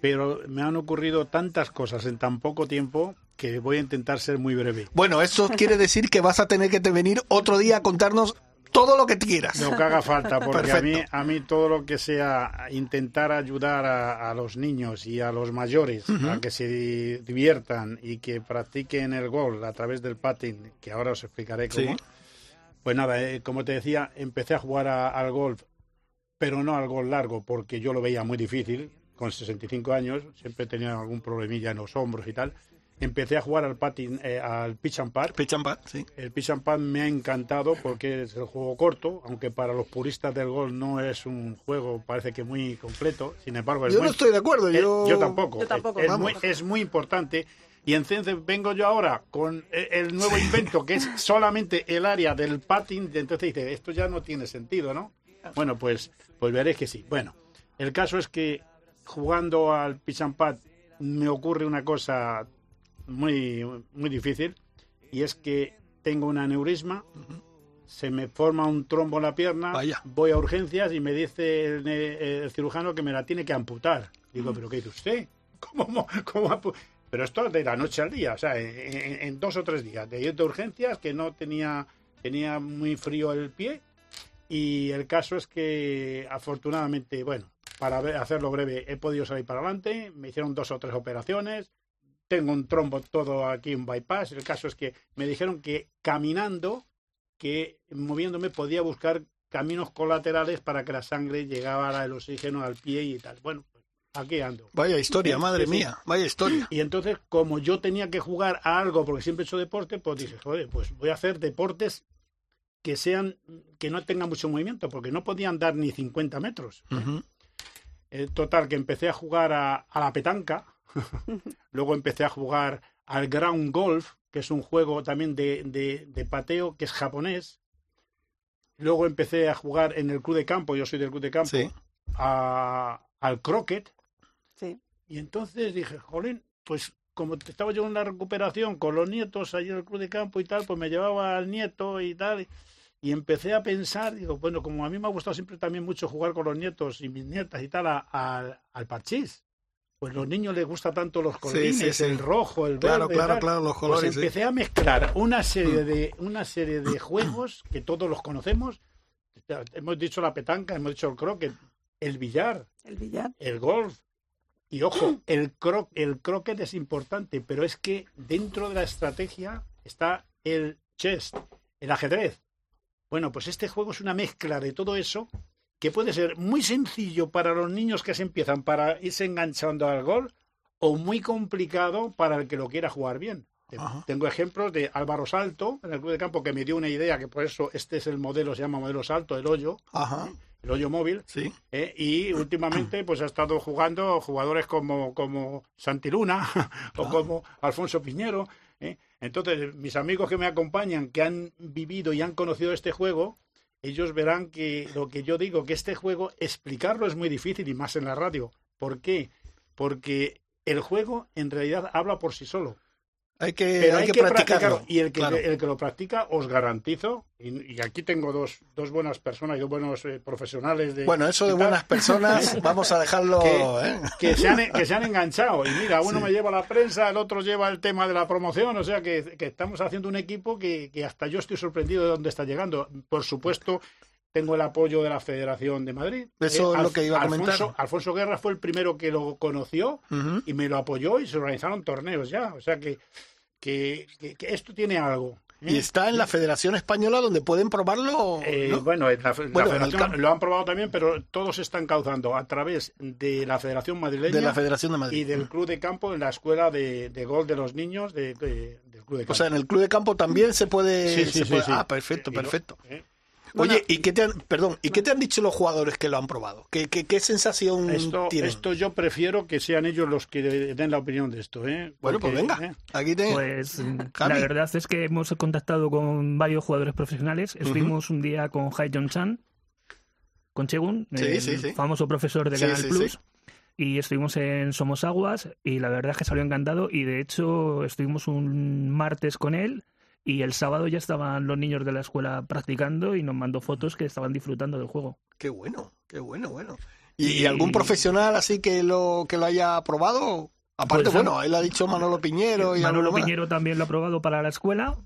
pero me han ocurrido tantas cosas en tan poco tiempo que voy a intentar ser muy breve. Bueno, eso quiere decir que vas a tener que te venir otro día a contarnos todo lo que quieras. Lo que haga falta, porque a mí, a mí todo lo que sea intentar ayudar a, a los niños y a los mayores a que se di- diviertan y que practiquen el gol a través del patín, que ahora os explicaré cómo. Sí. Pues nada, eh, como te decía, empecé a jugar a- al golf, pero no al golf largo, porque yo lo veía muy difícil. Con 65 años, siempre tenía algún problemilla en los hombros y tal. Empecé a jugar al patín, eh, al pitch and pad. Pitch and pad, sí. El pitch and pad me ha encantado porque es el juego corto, aunque para los puristas del golf no es un juego, parece que muy completo. Sin embargo, es Yo muy- no estoy de acuerdo, eh, yo- tampoco. Yo tampoco, Es, vamos. muy, es muy importante. Y entonces vengo yo ahora con e- el nuevo invento, que es solamente el área del patín. Entonces dice, esto ya no tiene sentido, ¿no? Bueno, pues, pues veréis que sí. Bueno, el caso es que jugando al pitch and pad me ocurre una cosa muy, muy difícil y es que tengo un aneurisma, se me forma un trombo en la pierna, voy a urgencias y me dice el, el cirujano que me la tiene que amputar. Digo, ¿pero qué dice usted? ¿Cómo, mo- cómo ampu-?" Pero esto de la noche al día, o sea, en, dos o tres días. De ir de urgencias, que no tenía, tenía muy frío el pie. Y el caso es que, afortunadamente, bueno, para hacerlo breve, he podido salir para adelante. Me hicieron dos o tres operaciones. Tengo un trombo todo aquí, un bypass. El caso es que me dijeron que caminando, que moviéndome podía buscar caminos colaterales para que la sangre llegara el oxígeno al pie y tal. Bueno, aquí ando. Vaya historia, madre mía, vaya historia. Y entonces, como yo tenía que jugar a algo, porque siempre he hecho deporte, pues dije, joder, pues voy a hacer deportes que sean, que no tengan mucho movimiento, porque no podían dar ni 50 metros. Eh, total, que empecé a jugar a, a la petanca, luego empecé a jugar al Ground Golf, que es un juego también de, de, de pateo, que es japonés. Luego empecé a jugar en el club de campo, yo soy del club de campo, Sí. a- al croquet. Sí. Y entonces dije, jolín, pues como estaba yo en la recuperación con los nietos allí en el club de campo y tal, pues me llevaba al nieto y tal. Y, empecé a pensar, digo, bueno, como a mí me ha gustado siempre también mucho jugar con los nietos y mis nietas y tal, a- a- al parchís. Pues los niños les gusta tanto los colorines, sí, sí. el rojo, el Claro, verde. claro, tal. claro, los Pues colores, sí. empecé a mezclar una serie de una serie de juegos que todos los conocemos. Hemos dicho la petanca, hemos dicho el croquet, el billar, El billar. el golf. Y ojo, el, cro el croquet es importante, pero es que dentro de la estrategia está el chess, el ajedrez. Bueno, pues este juego es una mezcla de todo eso que puede ser muy sencillo para los niños que se empiezan para irse enganchando al golf o muy complicado para el que lo quiera jugar bien. Tengo ejemplos de Álvaro Salto en el club de campo que me dio una idea que por eso este es el modelo, se llama modelo Salto, el hoyo, Ajá. El hoyo móvil. Sí. ¿eh? y últimamente pues ha estado jugando jugadores como, como Santiluna o como Alfonso Piñero. ¿eh? Entonces, mis amigos que me acompañan, que han vivido y han conocido este juego, ellos verán que lo que yo digo, que este juego, explicarlo es muy difícil y más en la radio. ¿Por qué? Porque el juego en realidad habla por sí solo. Hay que, Pero hay que practicarlo. Y el que, Claro. el que lo practica, os garantizo, y, y aquí tengo dos, dos buenas personas y dos buenos eh, profesionales de... Bueno, eso de buenas personas, vamos a dejarlo. que, ¿eh? que se han, que se han enganchado. Y mira, uno Sí. me lleva la prensa, el otro lleva el tema de la promoción. O sea que, que estamos haciendo un equipo que, que hasta yo estoy sorprendido de dónde está llegando. Por supuesto, tengo el apoyo de la Federación de Madrid. Eso es lo que iba a comentar. Alfonso, Guerra fue el primero que lo conoció y me lo apoyó y se organizaron torneos ya. O sea que, que, que- que esto tiene algo. ¿eh? Y está en la Federación Española donde pueden probarlo. Eh, ¿no? Bueno, en la, la Bueno, en el federación campo. lo han probado también, pero todos están causando a través de la Federación Madrileña De la Federación de Madrid. y del Club de Campo en la Escuela de, de Gol de los Niños de- de- del Club de Campo. O sea, en el club de campo también se puede. Sí, sí, se sí, puede-. Ah, perfecto, perfecto. ¿eh? Oye, ¿y qué te han, perdón, ¿y qué te han dicho los jugadores que lo han probado? ¿Qué, qué, qué sensación Esto, tienen? esto yo prefiero que sean ellos los que den la opinión de esto. ¿eh? Bueno, pues venga, ¿eh? aquí te... Pues Javi. la verdad es que hemos contactado con varios jugadores profesionales. Estuvimos un día con Hai Jong Chan, con Chegun, Sí, el sí, sí. famoso profesor de Sí, Canal sí, Plus. sí. Y estuvimos en Somos Aguas y la verdad es que salió encantado y de hecho estuvimos un martes con él y el sábado ya estaban los niños de la escuela practicando y nos mandó fotos que estaban disfrutando del juego. Qué bueno, qué bueno, bueno. ¿Y, y algún profesional así que lo que lo haya probado? Aparte, Pues, bueno, él ha dicho Manolo Piñero y Manolo. Piñero también lo ha probado para la escuela.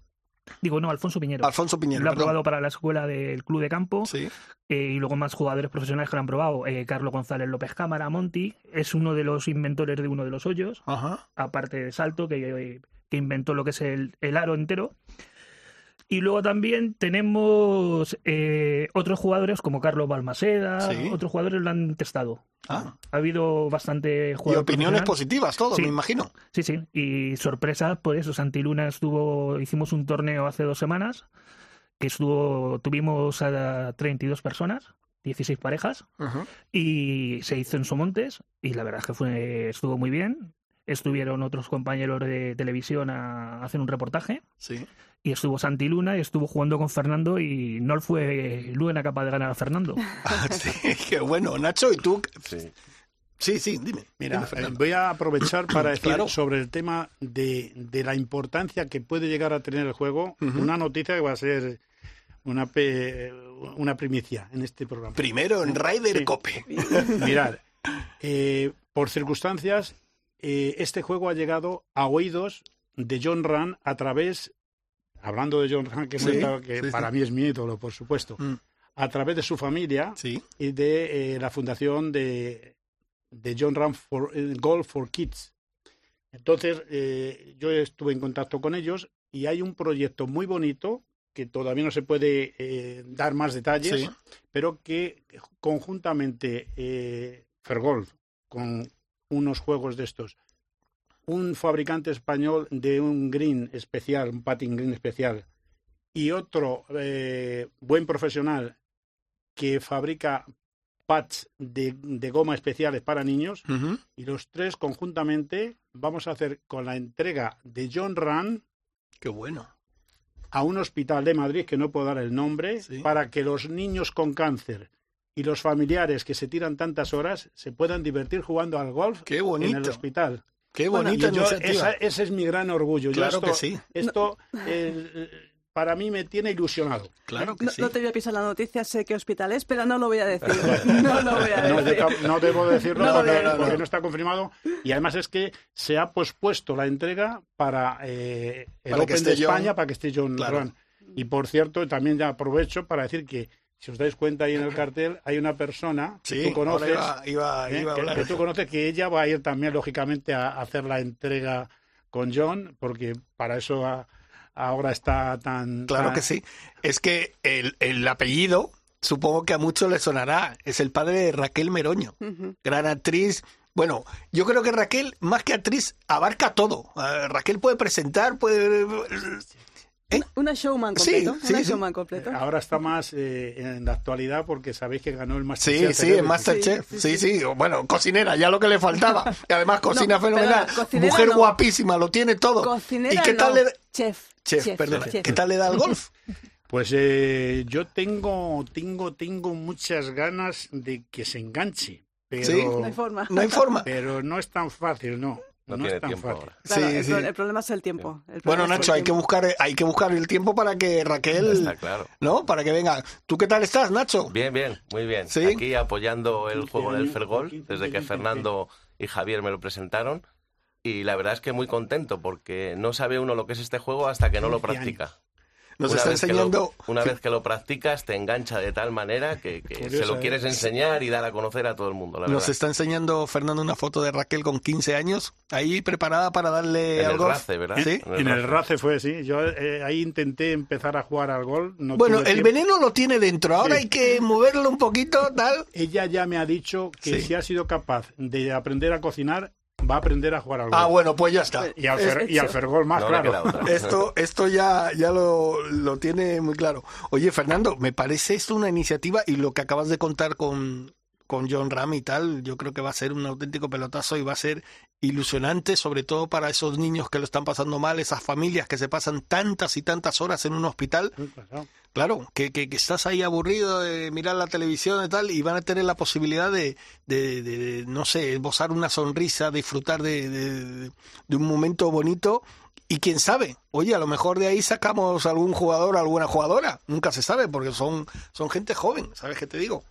Digo, no, Alfonso Piñero. Alfonso Piñero, Lo ha perdón. probado para la escuela del Club de Campo. Sí. Eh, y luego más jugadores profesionales que lo han probado. Eh, Carlos González López Cámara, Monti, es uno de los inventores de uno de los hoyos. Ajá. Aparte de Salto, que, que inventó lo que es el, el aro entero. Y luego también tenemos eh, otros jugadores como Carlos Balmaseda, Sí. otros jugadores lo han testado. Ah. Ha habido bastante Y jugadores. opiniones positivas, todo, Sí. me imagino. Sí, sí. Y sorpresas, por eso, Santiluna estuvo, hicimos un torneo hace dos semanas, que estuvo, tuvimos a 32 personas, 16 parejas, y se hizo en Somontes, y la verdad es que fue, estuvo muy bien. Estuvieron otros compañeros de televisión a hacer un reportaje. Sí. Y estuvo Santiluna y estuvo jugando con Fernando y no fue Luna capaz de ganar a Fernando. Sí, qué bueno. Nacho, ¿y tú? Sí, sí, dime. Mira, Dime, eh, voy a aprovechar para decir Claro. sobre el tema de, de la importancia que puede llegar a tener el juego. Una noticia que va a ser una, pe- una primicia en este programa. Primero en Ryder Sí. Cope. Mirad, eh, por circunstancias, eh, este juego ha llegado a oídos de John Rand a través, hablando de John Rand, que, hemos Sí, estado- que sí, sí. para mí es mi ídolo, por supuesto, Mm. a través de su familia y de eh, la fundación de, de John Rand for, eh, Golf for Kids. Entonces, yo estuve en contacto con ellos y hay un proyecto muy bonito que todavía no se puede eh, dar más detalles, Sí. pero que conjuntamente eh, Fergolf con unos juegos de estos, un fabricante español de un green especial, un patin green especial, y otro eh, buen profesional que fabrica pads de, de goma especiales para niños y los tres conjuntamente vamos a hacer con la entrega de John Run. Qué bueno. A un hospital de Madrid que no puedo dar el nombre para que los niños con cáncer y los familiares que se tiran tantas horas se puedan divertir jugando al golf Qué en el bonito. hospital. Qué Bueno, bonita yo- esa- ese es mi gran orgullo. Yo Claro esto- que sí. Esto eh, para mí me tiene ilusionado. Claro No, no te voy a pisar la noticia, sé qué hospital es, pero no lo voy a decir. No lo voy a No, decir. tam- no debo decirlo No porque, porque no está confirmado. Y además es que se ha pospuesto la entrega para eh, el Para que Open de esté John. España para que esté John Claro. Ram. Y por cierto, también ya aprovecho para decir que si os dais cuenta ahí en el cartel hay una persona que tú conoces, iba- iba- ¿eh? iba a que, tú conoces que ella va a ir también lógicamente a, a hacer la entrega con John porque para eso a- ahora está tan Claro tan- que sí. Es que el, el apellido, supongo que a muchos les sonará. Es el padre de Raquel Meroño, gran actriz. Bueno, yo creo que Raquel, más que actriz, abarca todo. Eh, Raquel puede presentar, puede... Una showman Sí, completo. sí, una sí. showman completo. Ahora está más eh, en la actualidad porque sabéis que ganó el Sí, Masterchef. sí, en Masterchef. Sí, sí, Bueno, cocinera, ya lo que le faltaba. Y además cocina No, fenomenal. perdona, Mujer no. guapísima, lo tiene todo. Cocinera ¿Y qué tal no, le da- Chef. Chef, perdona. ¿Qué tal le da al golf? Pues eh, yo tengo, tengo, tengo muchas ganas de que se enganche. Pero, Sí, no hay forma. No hay forma. Pero no es tan fácil, no. No No, tiene es tan tiempo fácil. ahora. Claro, Sí, el, sí. pro- el problema es el tiempo. El Bueno, Nacho, hay que buscar, hay que buscar el tiempo para que Raquel, Está claro. ¿no? Para que venga. ¿Tú qué tal estás, Nacho? Bien, bien, muy bien. ¿Sí? Aquí apoyando el juego del Fergol, 15, desde que 15. Fernando y Javier me lo presentaron. Y la verdad es que muy contento, porque no sabe uno lo que es este juego hasta que no lo 15 practica. Nos Una está que lo- enseñando. una vez que lo practicas, te engancha de tal manera que, que Curioso, se lo ¿eh? quieres enseñar y dar a conocer a todo el mundo, la Nos verdad. está enseñando Fernando una foto de Raquel con 15 años, ahí preparada para darle En al el golf. RACE, ¿verdad? Sí. En el En el RACE. RACE fue, sí. Yo eh, ahí intenté empezar a jugar al gol. no Bueno, el tiempo. veneno lo tiene dentro, ahora Sí. hay que moverlo un poquito, tal. Ella ya me ha dicho que Sí. si ha sido capaz de aprender a cocinar, va a aprender a jugar al gol. Ah, bueno, pues ya está. Y al, fer- y al Fergol más, No claro. Esto, esto ya, ya lo, lo tiene muy claro. Oye, Fernando, me parece esto una iniciativa y lo que acabas de contar con, con John Ram y tal, yo creo que va a ser un auténtico pelotazo y va a ser ilusionante, sobre todo para esos niños que lo están pasando mal, esas familias que se pasan tantas y tantas horas en un hospital. Claro, que, que, que estás ahí aburrido de mirar la televisión y tal, y van a tener la posibilidad de, de, de, no sé, esbozar una sonrisa, disfrutar de, de, de un momento bonito. Y quién sabe, oye, a lo mejor de ahí sacamos algún jugador, alguna jugadora. Nunca se sabe, porque son, son gente joven, ¿sabes qué te digo?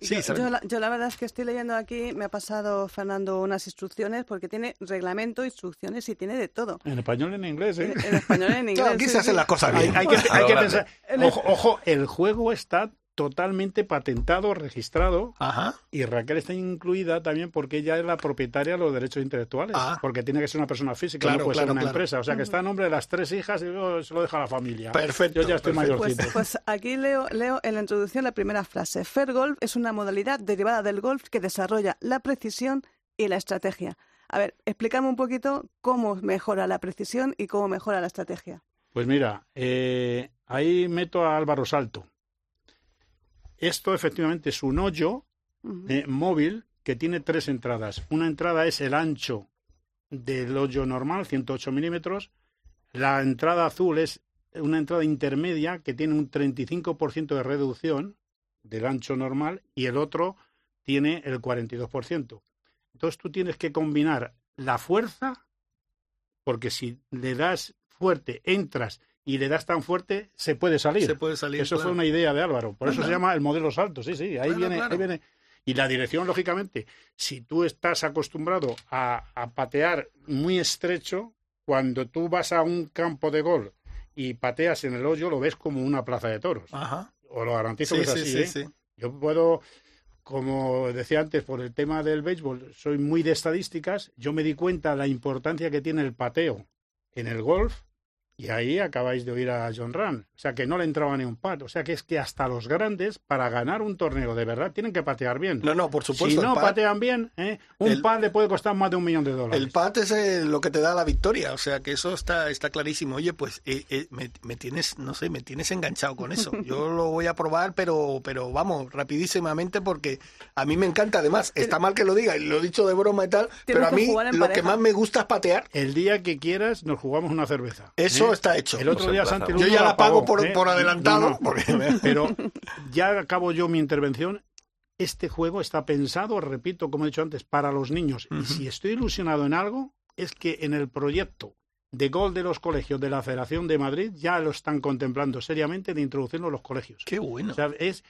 Sí, yo, la, yo la verdad es que estoy leyendo aquí, me ha pasado Fernando unas instrucciones, porque tiene reglamento, instrucciones y tiene de todo. En español y en inglés, ¿eh? En español y en inglés. Claro, aquí sí, se hacen sí. las cosas bien. hay que, hay que pensar. Ojo, ojo, el juego está totalmente patentado, registrado. Ajá. Y Raquel está incluida también porque ella es la propietaria de los derechos intelectuales. Ah. Porque tiene que ser una persona física, Claro, no puede claro, ser una claro. empresa. O sea que está a nombre de las tres hijas y luego se lo deja a la familia. Perfecto, Yo ya estoy perfecto. Pues, mayorcito. pues aquí leo, leo en la introducción la primera frase. Fair Golf es una modalidad derivada del golf que desarrolla la precisión y la estrategia. A ver, explícame un poquito cómo mejora la precisión y cómo mejora la estrategia. Pues mira, eh, ahí meto a Álvaro Salto. Esto efectivamente es un hoyo eh, móvil que tiene tres entradas. Una entrada es el ancho del hoyo normal, 108 milímetros. La entrada azul es una entrada intermedia que tiene un 35% de reducción del ancho normal y el otro tiene el 42%. Entonces tú tienes que combinar la fuerza, porque si le das fuerte, entras y le das tan fuerte, se puede salir. Se puede salir, Eso claro. fue una idea de Álvaro. Por eso se llama el modelo salto. Sí, sí, ahí, Claro, viene, ahí viene. Y la dirección, lógicamente, si tú estás acostumbrado a, a patear muy estrecho, cuando tú vas a un campo de gol y pateas en el hoyo, lo ves como una plaza de toros. Ajá. Os lo garantizo Sí, que es sí, así. sí, ¿eh? sí. Yo puedo, como decía antes, por el tema del béisbol, soy muy de estadísticas. Yo me di cuenta de la importancia que tiene el pateo en el golf Y ahí acabáis de oír a John Run. O sea que no le entraba ni un pat. O sea que es que hasta los grandes, para ganar un torneo de verdad, tienen que patear bien. No, no, por supuesto. Si no patean bien, ¿eh? un el- pad le puede costar más de un millón de dólares. El pat es eh, lo que te da la victoria, o sea que eso está, está clarísimo. Oye, pues eh, eh, me, me tienes, no sé, me tienes enganchado con eso. Yo lo voy a probar, pero, pero vamos, rapidísimamente porque a mí me encanta. Además, está mal que lo diga, y lo he dicho de broma y tal, pero a mí lo que más me gusta es patear. El día que quieras nos jugamos una cerveza. Eso ¿eh? está hecho. El otro Nos día. Santi Yo ya la pago por- ¿eh? por adelantado, No, no, porque- Pero ya acabo yo mi intervención. Este juego está pensado, repito, como he dicho antes, para los niños. Y si estoy ilusionado en algo, es que en el proyecto de gol de los colegios de la Federación de Madrid ya lo están contemplando seriamente de introducirlo en los colegios. Qué bueno. O sea, es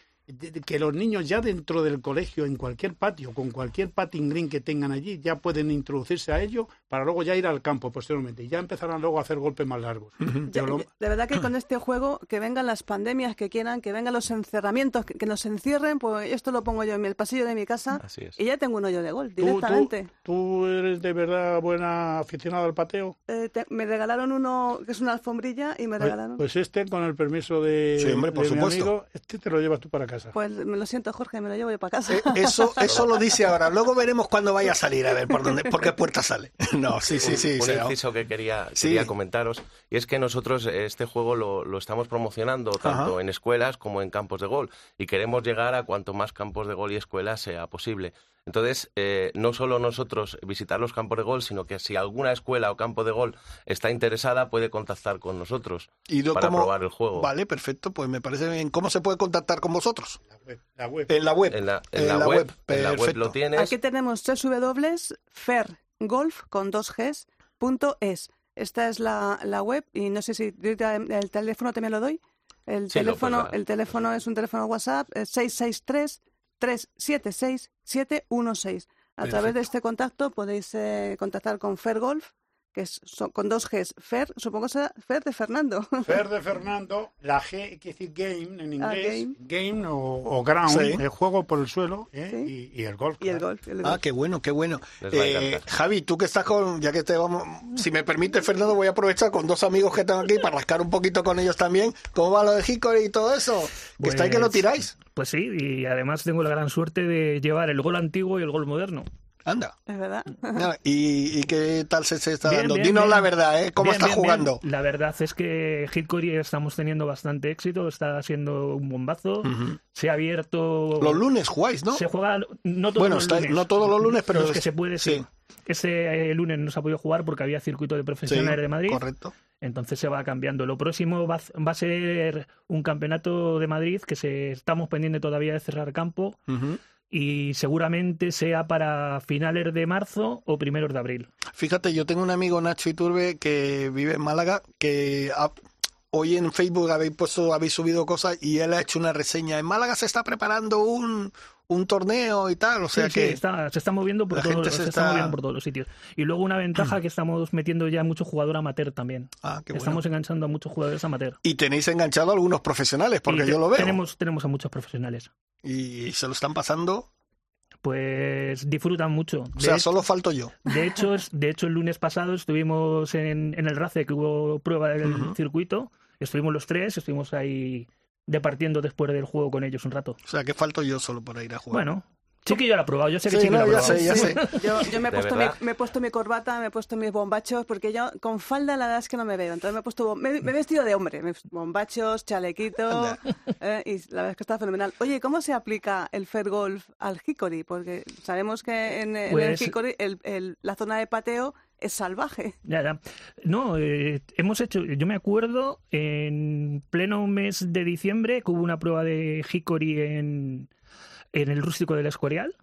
que los niños ya dentro del colegio, en cualquier patio, con cualquier patting green que tengan allí, ya pueden introducirse a ello para luego ya ir al campo posteriormente. Y ya empezarán luego a hacer golpes más largos. Lo- De verdad que con este juego, que vengan las pandemias que quieran, que vengan los encerramientos, que, que nos encierren, pues esto lo pongo yo en el pasillo de mi casa Así es. y ya tengo un hoyo de gol ¿Tú, tú, directamente. tú eres de verdad buena aficionada al pateo? Eh, te- me regalaron uno que es una alfombrilla y me Pues, regalaron. pues este, con el permiso de, Sí, hombre, por de mi supuesto. amigo, este te lo llevas tú para casa. Pues me lo siento, Jorge, me lo llevo yo para casa. Eh, Eso, eso lo dice ahora. Luego veremos cuándo vaya a salir, a ver por dónde, por qué puerta sale. No, sí, sí, sí. un será- inciso que quería, Sí. quería comentaros y es que nosotros este juego lo, lo estamos promocionando tanto Ajá. en escuelas como en campos de gol y queremos llegar a cuanto más campos de gol y escuelas sea posible. Entonces, eh, no solo nosotros visitar los campos de gol, sino que si alguna escuela o campo de gol está interesada, puede contactar con nosotros ¿Y do- para cómo- probar el juego. Vale, perfecto, pues me parece bien. ¿Cómo se puede contactar con vosotros? La web. En la web. En la, en la web, en la web perfecto. lo tienes. Aquí tenemos www.fergolf con dos Gs, punto es. Esta es la, la web y no sé si ahorita el teléfono también lo doy. El Sí, teléfono, el teléfono es un teléfono WhatsApp, es 663 376 716. A través de este contacto podéis eh, contactar con Fergolf, que es so- con dos Gs. Fer, supongo que será Fer de Fernando. Fer de Fernando, la G quiere decir game en Ah, inglés, game. game, o, o ground, Sí. el juego por el suelo ¿eh? y, y el golf. y el golf. el Ah, qué bueno, qué bueno. Eh. Javi, tú que estás con, ya que te vamos, si me permite Fernando, voy a aprovechar con dos amigos que tengo aquí para rascar un poquito con ellos también. ¿Cómo va lo de Hickory y todo eso? Que está ahí que lo Pues- tiráis. Pues sí, y además tengo la gran suerte de llevar el gol antiguo y el gol moderno. Anda. Es verdad. ¿Y, y qué tal se, se está Bien, dando? bien, Dinos bien. la verdad, ¿eh? ¿Cómo Bien, está bien, bien. jugando? La verdad es que Hickory estamos teniendo bastante éxito, está siendo un bombazo. Se ha abierto. Los lunes jugáis, ¿no? Se juega no todos Bueno, los está- lunes. no todos los lunes, pero los es- que se puede, sí. sí. Ese eh, lunes no se ha podido jugar porque había circuito de profesionales Sí, de Madrid. correcto. Entonces se va cambiando. Lo próximo va, a- va a ser un campeonato de Madrid que se, estamos pendientes todavía de cerrar campo Ujú. Y seguramente sea para finales de marzo o primeros de abril. Fíjate, yo tengo un amigo Nacho Iturbe que vive en Málaga, que ha- hoy en Facebook habéis puesto, habéis subido cosas y él ha hecho una reseña. En Málaga se está preparando un, un torneo y tal, o sea Sí, sí, que está- se está moviendo por todos, se se está está- moviendo por todos los sitios. Y luego una ventaja que estamos metiendo ya mucho jugador amateur también. Ah, qué bueno. Estamos enganchando a muchos jugadores amateur. y tenéis enganchado a algunos profesionales, porque te- yo lo veo. Tenemos, tenemos a muchos profesionales. Y se lo están pasando, Pues disfrutan mucho. o De sea, hecho- solo falto yo. De hecho, de hecho, el lunes pasado estuvimos en, en el RACE, que hubo prueba del circuito. Estuvimos los tres, estuvimos ahí departiendo después del juego con ellos un rato. O sea, que falto yo solo para ir a jugar. Bueno, sí que yo lo he probado, yo sé que Sí, sí que no, lo he ya probado. sé, ya sé. Yo, yo me, he ¿De puesto mi, me he puesto mi corbata, me he puesto mis bombachos, porque yo con falda la verdad es que no me veo. Entonces me he puesto, me, me he vestido de hombre, me he puesto bombachos, chalequito, eh, y la verdad es que está fenomenal. Oye, ¿cómo se aplica el fair golf al hickory? Porque sabemos que en, en el Pues- hickory el- el- la zona de pateo es salvaje. Ya, ya. No, eh, hemos hecho, yo me acuerdo, en pleno mes de diciembre que hubo una prueba de Hickory en, en el rústico del Escorial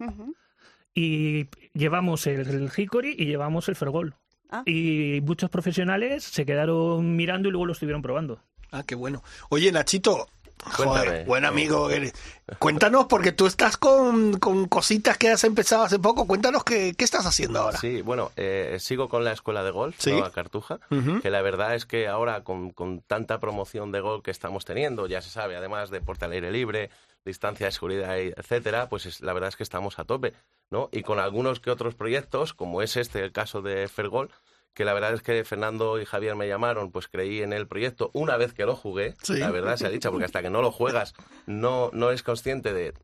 y llevamos el, el Hickory y llevamos el Fergol. Ah. Y muchos profesionales se quedaron mirando y luego lo estuvieron probando. Ah, qué bueno. Oye, Nachito, joder, Cuéntame. buen amigo eres. Cuéntanos, porque tú estás con, con cositas que has empezado hace poco. Cuéntanos qué, qué estás haciendo ahora. Sí, bueno, eh, sigo con la escuela de golf, Sí. Nueva Cartuja, que la verdad es que ahora con, con tanta promoción de golf que estamos teniendo, ya se sabe, además deporte al aire libre, distancia de seguridad, etcétera, pues es- la verdad es que estamos a tope, ¿no? Y con algunos que otros proyectos, como es este, el caso de Fergol, que la verdad es que Fernando y Javier me llamaron, pues creí en el proyecto una vez que lo jugué, Sí. la verdad se ha dicho, porque hasta que no lo juegas no, no es consciente de,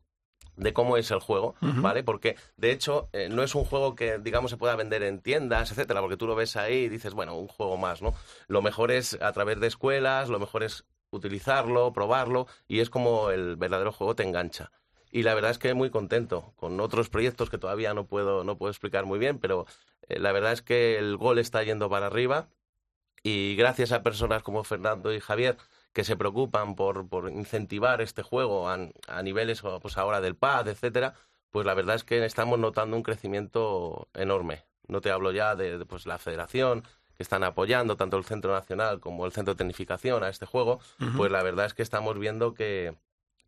de cómo es el juego. ¿vale? Porque, de hecho, eh, no es un juego que, digamos, se pueda vender en tiendas, etcétera, porque tú lo ves ahí y dices, bueno, un juego más, ¿no? Lo mejor es a través de escuelas, lo mejor es utilizarlo, probarlo, y es como el verdadero juego te engancha. Y la verdad es que muy contento con otros proyectos que todavía no puedo, no puedo explicar muy bien, pero eh, la verdad es que el gol está yendo para arriba y gracias a personas como Fernando y Javier que se preocupan por, por incentivar este juego a, a niveles pues ahora del pad, etcétera, pues la verdad es que estamos notando un crecimiento enorme. No te hablo ya de, de, pues la federación que están apoyando tanto el Centro Nacional como el Centro de Tecnificación a este juego, Ujú. pues la verdad es que estamos viendo que,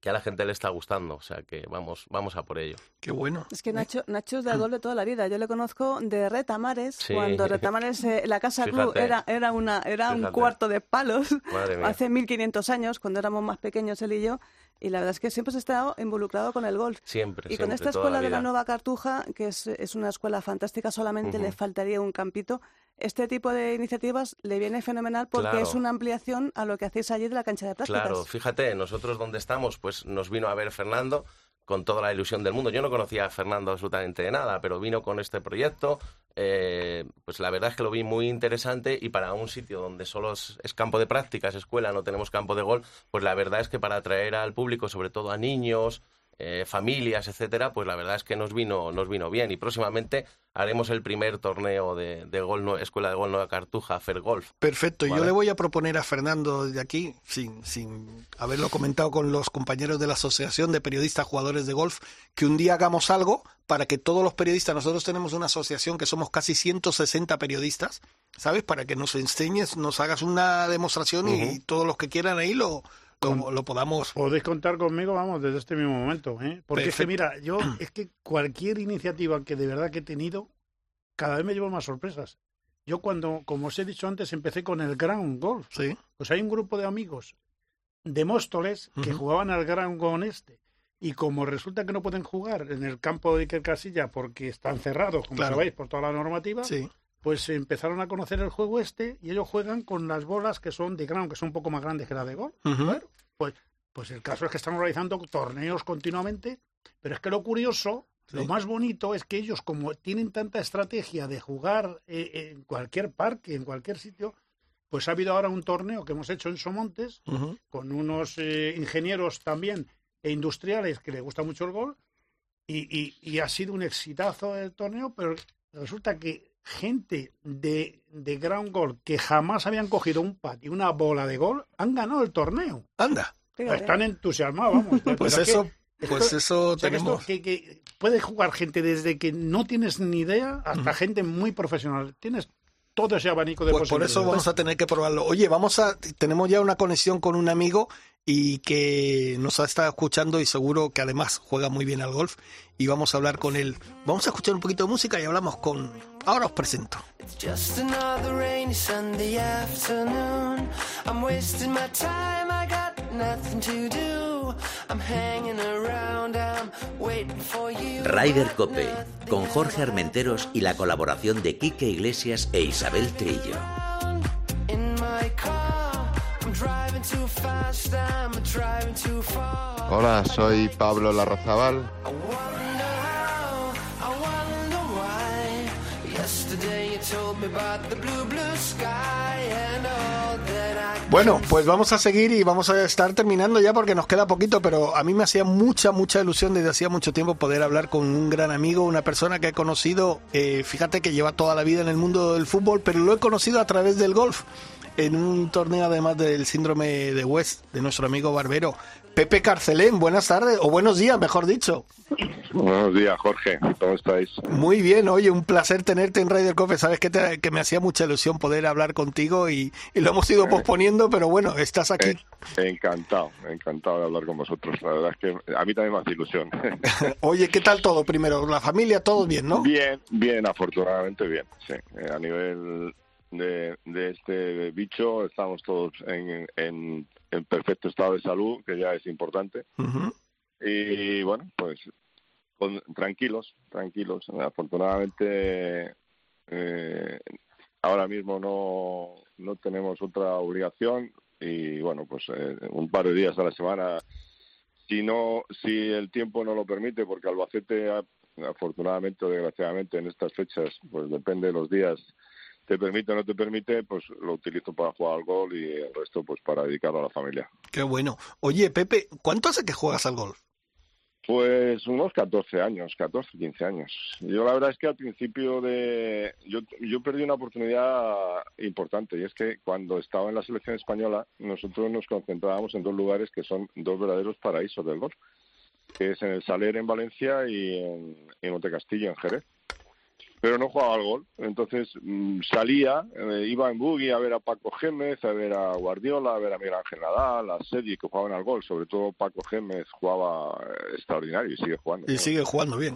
que a la gente le está gustando, o sea que vamos, vamos a por ello. Qué bueno. Es que Nacho, Nacho es del gol de toda la vida. Yo le conozco de Retamares, Sí. cuando Retamares, eh, la Casa Club Fíjate. era, era, una, era un cuarto de palos Madre mía. hace 1500 años, cuando éramos más pequeños él y yo. Y la verdad es que siempre has estado involucrado con el golf. Siempre, Y con esta escuela la de la. Nueva Cartuja, que es, es una escuela fantástica, solamente le faltaría un campito. Este tipo de iniciativas le viene fenomenal porque Claro. es una ampliación a lo que hacéis allí de la cancha de prácticas. Claro, fíjate, nosotros donde estamos, pues nos vino a ver Fernando con toda la ilusión del mundo. Yo no conocía a Fernando absolutamente de nada, pero vino con este proyecto. Eh, pues la verdad es que lo vi muy interesante y para un sitio donde solo es, es campo de prácticas, escuela, no tenemos campo de gol, pues la verdad es que para atraer al público, sobre todo a niños, eh, familias, etcétera, pues la verdad es que nos vino, nos vino bien. Y próximamente haremos el primer torneo de, de gol, Nue- Escuela de Gol Nueva Cartuja, Fer Golf. Perfecto, yo Vale. le voy a proponer a Fernando de aquí, sin, sin haberlo comentado con los compañeros de la Asociación de Periodistas Jugadores de Golf, que un día hagamos algo para que todos los periodistas, nosotros tenemos una asociación que somos casi 160 periodistas, ¿sabes? Para que nos enseñes, nos hagas una demostración y, todos los que quieran ahí lo, lo, lo podamos... Podéis contar conmigo, vamos, desde este mismo momento. ¿eh? Porque es que, mira, yo, es que cualquier iniciativa que de verdad que he tenido, cada vez me llevo más sorpresas. Yo cuando, como os he dicho antes, empecé con el Ground Golf. Sí. Pues hay un grupo de amigos de Móstoles que jugaban al Ground Golf este. Y como resulta que no pueden jugar en el campo de Iker Casilla porque están cerrados, como Claro. sabéis, por toda la normativa, Sí. Pues empezaron a conocer el juego este y ellos juegan con las bolas que son de ground, que son un poco más grandes que la de gol. Pues, pues el caso es que están realizando torneos continuamente, pero es que lo curioso, lo más bonito es que ellos, como tienen tanta estrategia de jugar eh, en cualquier parque, en cualquier sitio, pues ha habido ahora un torneo que hemos hecho en Somontes con unos eh, ingenieros también e industriales que les gusta mucho el gol y, y- y ha sido un exitazo el torneo, pero resulta que gente de, de ground gol que jamás habían cogido un pat y una bola de gol han ganado el torneo. Anda. Fíjate. Están entusiasmados, vamos. Pues Pero es que eso, esto- pues eso o sea, que esto tenemos... que, que puede jugar gente desde que no tienes ni idea hasta gente muy profesional. Tienes todo ese abanico de Pues por eso vamos a tener que probarlo. Oye, vamos a, tenemos ya una conexión con un amigo y que nos ha estado escuchando y seguro que además juega muy bien al golf y vamos a hablar con él. Vamos a escuchar un poquito de música y hablamos con... Ahora os presento. Just another rainy Sunday afternoon. I'm wasting my time, I got nothing to do. I'm hanging around, I'm waiting for you. Ryder Cope, con Jorge Armenteros y la colaboración de Quique Iglesias e Isabel Trillo. And all that I Bueno, pues vamos a seguir y vamos a estar terminando ya porque nos queda poquito, pero a mí me hacía mucha, mucha ilusión desde hacía mucho tiempo poder hablar con un gran amigo, una persona que he conocido, eh, fíjate que lleva toda la vida en el mundo del fútbol, pero lo he conocido a través del golf, en un torneo además del síndrome de West, de nuestro amigo Barbero. Pepe Carcelén, buenas tardes, o buenos días, mejor dicho. Buenos días, Jorge. ¿Cómo estáis? Muy bien, oye, un placer tenerte en Ryder Cope. Sabes que, te- que me hacía mucha ilusión poder hablar contigo y, y lo hemos ido posponiendo, pero bueno, estás aquí. Eh, encantado, encantado de hablar con vosotros. La verdad es que a mí también me hace ilusión. Oye, ¿qué tal todo primero? La familia, todo bien, ¿no? Bien, bien, afortunadamente bien. Sí, Eh, a nivel de, de este bicho estamos todos en, en, en perfecto estado de salud, que ya es importante. Y bueno, pues con- tranquilos, tranquilos. Afortunadamente, eh, ahora mismo no, no tenemos otra obligación y bueno, pues eh, un par de días a la semana, si no, si el tiempo no lo permite, porque Albacete ha- afortunadamente o desgraciadamente en estas fechas, pues depende de los días, te permite o no te permite, pues lo utilizo para jugar al gol y el resto pues para dedicarlo a la familia. Qué bueno. Oye, Pepe, ¿cuánto hace que juegas al golf? Pues unos 14 años, 14, 15 años. Yo la verdad es que al principio de... Yo, yo perdí una oportunidad importante y es que cuando estaba en la selección española nosotros nos concentrábamos en dos lugares que son dos verdaderos paraísos del golf, que es en el Saler en Valencia y en, en Montecastillo en Jerez. Pero no jugaba al gol, entonces mm, salía, eh, iba en buggy a ver a Paco Gémez, a ver a Guardiola, a ver a Miguel Ángel Nadal, a Sergi que jugaban al gol, sobre todo Paco Gémez jugaba eh, extraordinario y sigue jugando Y sigue jugando bien.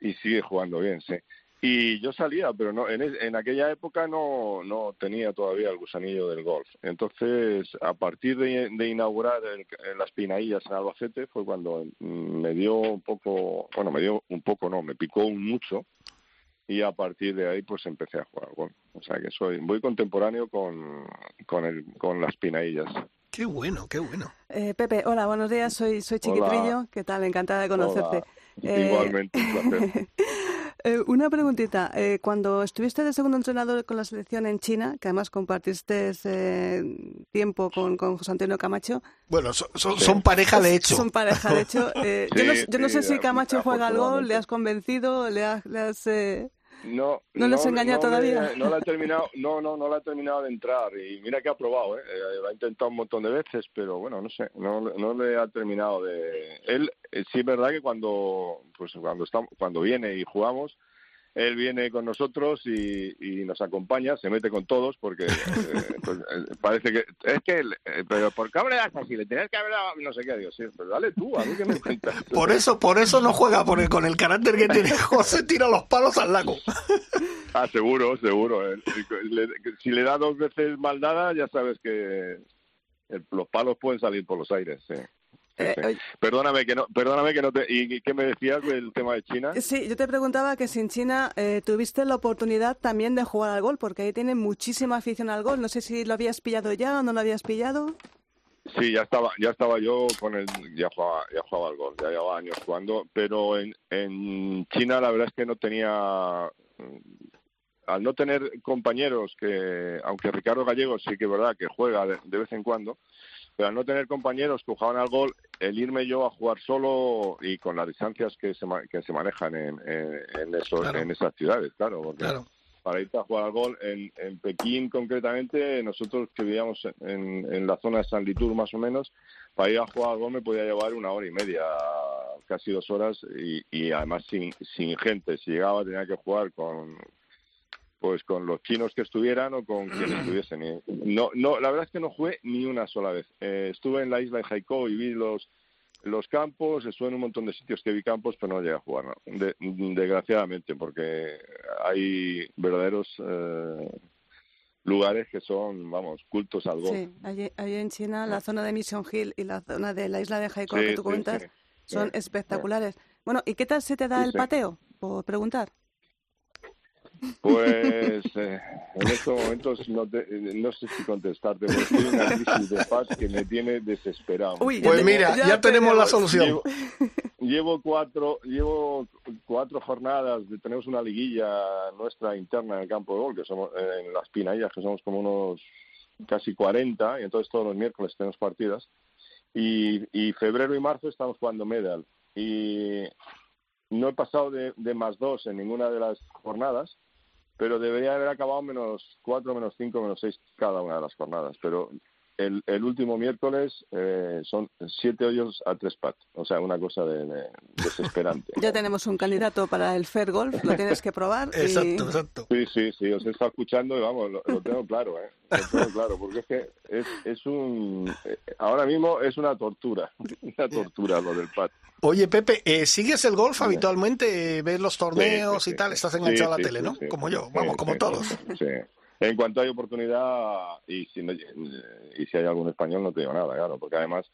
y sigue jugando bien, sí. Y yo salía, pero no en, es- en aquella época no, no tenía todavía el gusanillo del golf. Entonces, a partir de, de inaugurar el- las Pinaillas en Albacete fue cuando mm, me dio un poco, bueno, me dio un poco, no, me picó un mucho y a partir de ahí pues empecé a jugar golf. O sea que soy muy contemporáneo con, con, el, con las Pinaillas. Qué bueno, qué bueno. Eh, Pepe, hola, buenos días, soy, soy Hola. Chiquitrillo, ¿qué tal? Encantada de conocerte. Hola. Eh, Igualmente, un placer. Eh, una preguntita. Eh, cuando estuviste de segundo entrenador con la selección en China, que además compartiste eh, tiempo con, con José Antonio Camacho. Bueno, son, son- son pareja de hecho. Son pareja de hecho. Eh, yo no, Sí, yo no sé si Camacho juega al gol, le has convencido, le has... le has, eh, No, ¿No les engaña no todavía? le- no la ha terminado, no, no, no la ha terminado de entrar y mira que ha probado, ¿eh? Eh, lo ha intentado un montón de veces, pero bueno, no sé, no, no le ha terminado de. Él eh, sí es verdad que cuando, pues cuando estamos, cuando viene y jugamos, él viene con nosotros y, y nos acompaña, se mete con todos porque eh, pues, eh, parece que es que, eh, pero ¿por qué das así? Le tenías que haber dado, no sé qué, digo, sí, pero dale tú, a mí que me cuentas. Por eso, por eso no juega, porque con el carácter que tiene José tira los palos al lago. Ah, seguro, seguro. eh. Si le da dos veces mal dada, ya sabes que el- los palos pueden salir por los aires. sí. Sí. Perdóname que no, perdóname que no te. ¿Y qué me decías del tema de China? Sí, yo te preguntaba que si en China eh, tuviste la oportunidad también de jugar al gol, porque ahí tienen muchísima afición al gol. No sé si lo habías pillado ya o no lo habías pillado. Sí, ya estaba, ya estaba yo con el, ya jugaba, ya jugaba al gol, ya llevaba años jugando, pero en, en China la verdad es que no tenía, al no tener compañeros que, aunque Ricardo Gallego sí que es verdad que juega de, de vez en cuando, pero al no tener compañeros que jugaban al gol, el irme yo a jugar solo y con las distancias que se, que se manejan en, en, en esos, Claro. en esas ciudades, claro, porque Claro. para irte a jugar al gol. En, en Pekín, concretamente, nosotros que vivíamos en, en la zona de San Litur, más o menos, para ir a jugar al gol me podía llevar una hora y media, casi dos horas, y, y además sin, sin gente. Si llegaba tenía que jugar con pues con los chinos que estuvieran o con quienes estuviesen. Y No, no, la verdad es que no jugué ni una sola vez. Eh, estuve en la isla de Haikou y vi los los campos, estuve en un montón de sitios que vi campos, pero no llegué a jugar, ¿no? De- desgraciadamente, porque hay verdaderos eh, lugares que son, vamos, cultos al gol. Sí, allí, allí en China, la zona de Mission Hill y la zona de la isla de Haikou Sí, que tú comentas sí, son sí, espectaculares. Bueno, ¿y qué tal se te da Sí, el sí. pateo? Por preguntar. Pues eh, en estos momentos no, te- no sé si contestarte, porque estoy en una crisis de paz que me tiene desesperado. Uy, Pues mira, ya ya tenemos la solución. Llevo, llevo cuatro, llevo cuatro jornadas, de- tenemos una liguilla nuestra interna en el campo de gol, que somos eh, en las Pinaillas, que somos como unos casi 40, y entonces todos los miércoles tenemos partidas. Y, y febrero y marzo estamos jugando medal. Y no he pasado de, de más dos en ninguna de las jornadas, pero debería haber acabado menos cuatro, menos cinco, menos seis cada una de las jornadas. Pero el, el último miércoles eh, son siete hoyos a tres pat, o sea, una cosa de, de- desesperante. Ya tenemos un candidato para el Fair Golf, lo tienes que probar. y- exacto. Sí, sí, sí, os he estado escuchando y vamos, lo, lo tengo claro, ¿eh? Lo tengo claro, porque es que es, es un... eh, Ahora mismo es una tortura, una tortura lo del pat. Oye, Pepe, eh, ¿sigues el golf habitualmente? Eh, ¿Ves los torneos Sí, sí, y tal? Estás enganchado Sí, a la sí, tele, ¿no? sí. Como yo, Sí, vamos, como sí, todos. Sí. En cuanto hay oportunidad y si, no- y si hay algún español no te digo nada, claro, porque además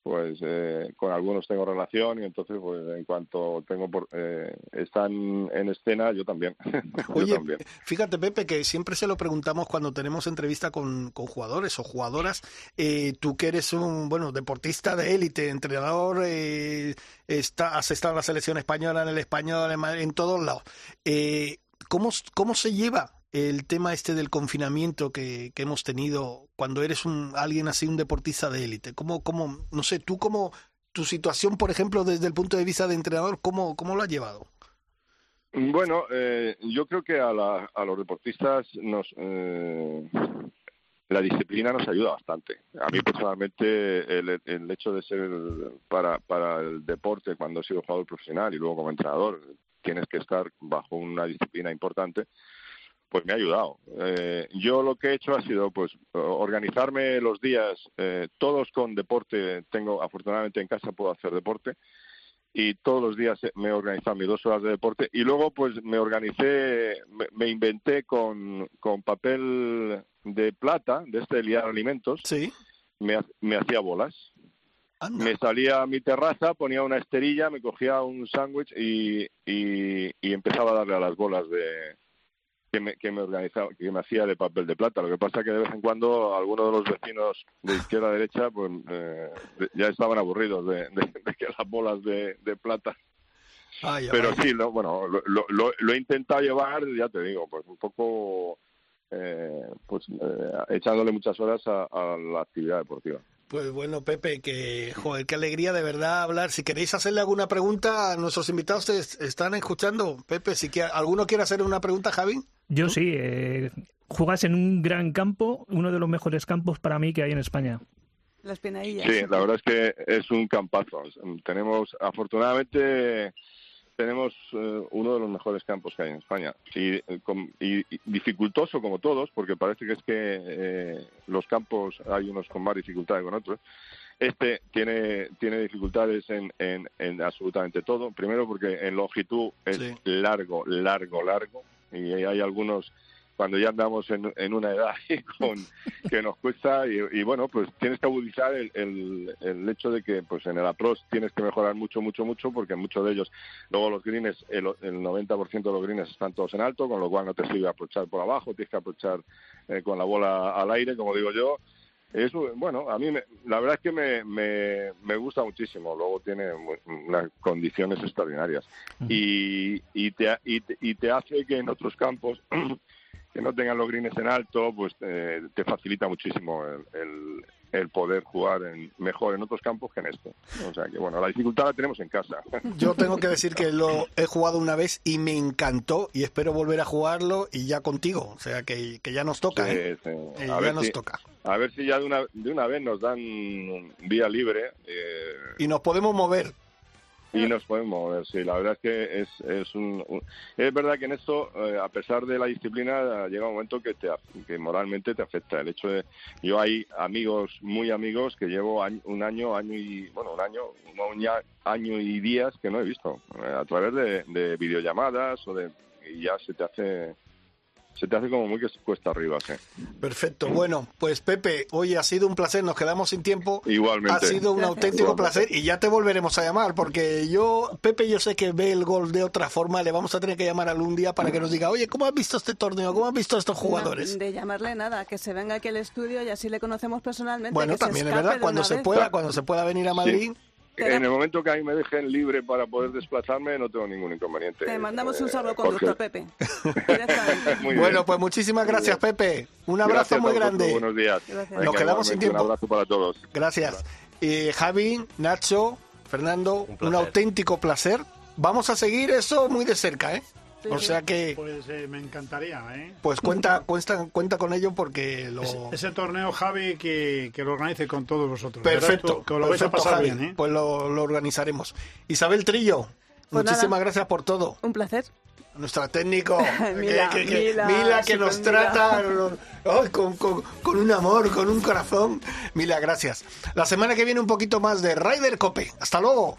pues eh, con algunos tengo relación y entonces pues en cuanto tengo por, eh, están en escena yo también Yo Oye, también. fíjate Pepe que siempre se lo preguntamos cuando tenemos entrevista con, con jugadores o jugadoras. Eh, tú que eres un bueno deportista de élite, entrenador, eh, está, has estado en la selección española, en el español, en, en todos lados. Eh, ¿cómo, ¿Cómo se lleva el tema este del confinamiento que, que hemos tenido cuando eres un alguien así, un deportista de élite? ¿Cómo, cómo, no sé, tú cómo, tu situación, por ejemplo, desde el punto de vista de entrenador, ¿cómo, cómo lo has llevado? Bueno, eh, yo creo que a, la- a los deportistas nos eh, la disciplina nos ayuda bastante. A mí personalmente el, el hecho de ser para, para el deporte cuando he sido jugador profesional y luego como entrenador tienes que estar bajo una disciplina importante, pues me ha ayudado. Eh, yo lo que he hecho ha sido pues organizarme los días eh, todos con deporte. Tengo afortunadamente en casa puedo hacer deporte y todos los días me he organizado mis dos horas de deporte y luego pues me organicé, me, me inventé con, con papel de plata, de este de liar alimentos, me, ha- me hacía bolas. Me salía a mi terraza, ponía una esterilla, me cogía un sándwich y, y, y empezaba a darle a las bolas de que me, que me organizaba, que me hacía de papel de plata. Lo que pasa que de vez en cuando algunos de los vecinos de izquierda a derecha pues eh, ya estaban aburridos de, de- de que las bolas de, de plata Ay, pero ay. sí, lo, bueno, lo, lo- he intentado llevar, ya te digo, pues un poco, eh, pues eh, echándole muchas horas a, a la actividad deportiva. Pues bueno, Pepe, que joder, qué alegría de verdad hablar. Si queréis hacerle alguna pregunta a nuestros invitados, ¿te están escuchando? Pepe, si alguno quiere hacer una pregunta, Javi. Yo sí, eh, juegas en un gran campo, uno de los mejores campos para mí que hay en España. Las pinadillas. Sí, la verdad es que es un campazo. Tenemos, afortunadamente, tenemos eh, uno de los mejores campos que hay en España. Y, eh, y- y dificultoso como todos, porque parece que es que eh, los campos hay unos con más dificultades que con otros. Este tiene, tiene dificultades en, en, en absolutamente todo. Primero porque en longitud es largo, largo, largo. Y hay algunos cuando ya andamos en, en una edad con, que nos cuesta y, y bueno pues tienes que agudizar el, el, el hecho de que pues en el approach tienes que mejorar mucho mucho mucho porque muchos de ellos luego los greens el, el 90% de los greens están todos en alto con lo cual no te sirve aprovechar por abajo tienes que aprovechar eh, con la bola al aire como digo yo. Es bueno a mí me- la verdad es que me, me, me gusta muchísimo. Luego tiene unas condiciones extraordinarias. Y, y, te, y, te, y te hace que en otros campos que no tengan los greens en alto, pues eh, te facilita muchísimo el, el- el poder jugar en, mejor en otros campos que en este. O sea que, bueno, la dificultad la tenemos en casa. Yo tengo que decir que lo he jugado una vez y me encantó y espero volver a jugarlo y ya contigo. O sea que, que ya nos toca, Sí, ¿eh? sí. Eh, A ya ver nos si- toca. A ver si ya de una, de una vez nos dan vía libre eh, Y nos podemos mover. Y nos podemos mover. Sí, la verdad es que es, es un, un- es verdad que en esto, eh, a pesar de la disciplina, llega un momento que te que moralmente te afecta. El hecho de yo hay amigos muy amigos que llevo año- un año, año y bueno, un año, un ya- año y días que no he visto eh, a través de, de videollamadas o de y ya se te hace se te hace como muy que cuesta arriba, sí. Perfecto. Bueno, pues Pepe, hoy ha sido un placer. Nos quedamos sin tiempo. Igualmente. Ha sido un auténtico Igualmente. placer y ya te volveremos a llamar porque yo, Pepe, yo sé que ve el gol de otra forma. Le vamos a tener que llamar algún día para que nos diga, oye, ¿cómo has visto este torneo? ¿Cómo has visto a estos jugadores? De llamarle nada, que se venga aquí al estudio y así le conocemos personalmente. Bueno, que se también es verdad, cuando se vez. pueda, cuando se pueda venir a Madrid. En el momento que a mí me dejen libre para poder desplazarme, no tengo ningún inconveniente. Te mandamos un Eh, salvoconducto, Jorge. Pepe. Bueno, pues muchísimas gracias, Pepe. Un abrazo Gracias muy grande. Buenos días. Gracias. Nos quedamos sin tiempo. Un abrazo para todos. Gracias. Eh, Javi, Nacho, Fernando, un, auténtico placer. Vamos a seguir eso muy de cerca, ¿eh? O sea que, Pues eh, me encantaría, ¿eh? pues cuenta, cuenta, cuenta con ello porque lo... Ese, ese torneo, Javi, que, que lo organice con todos vosotros. Perfecto. Que os lo vais a perfecto, pasar Javi. bien, ¿eh? Pues lo, lo organizaremos. Isabel Trillo, Pues muchísimas nada. gracias por todo. Un placer. Nuestra técnico, Mila, que, que- que- Mila, Mila, que nos Mila. trata con- con un amor, con un corazón. Mila, gracias. La semana que viene un poquito más de Ryder Cope. Hasta luego.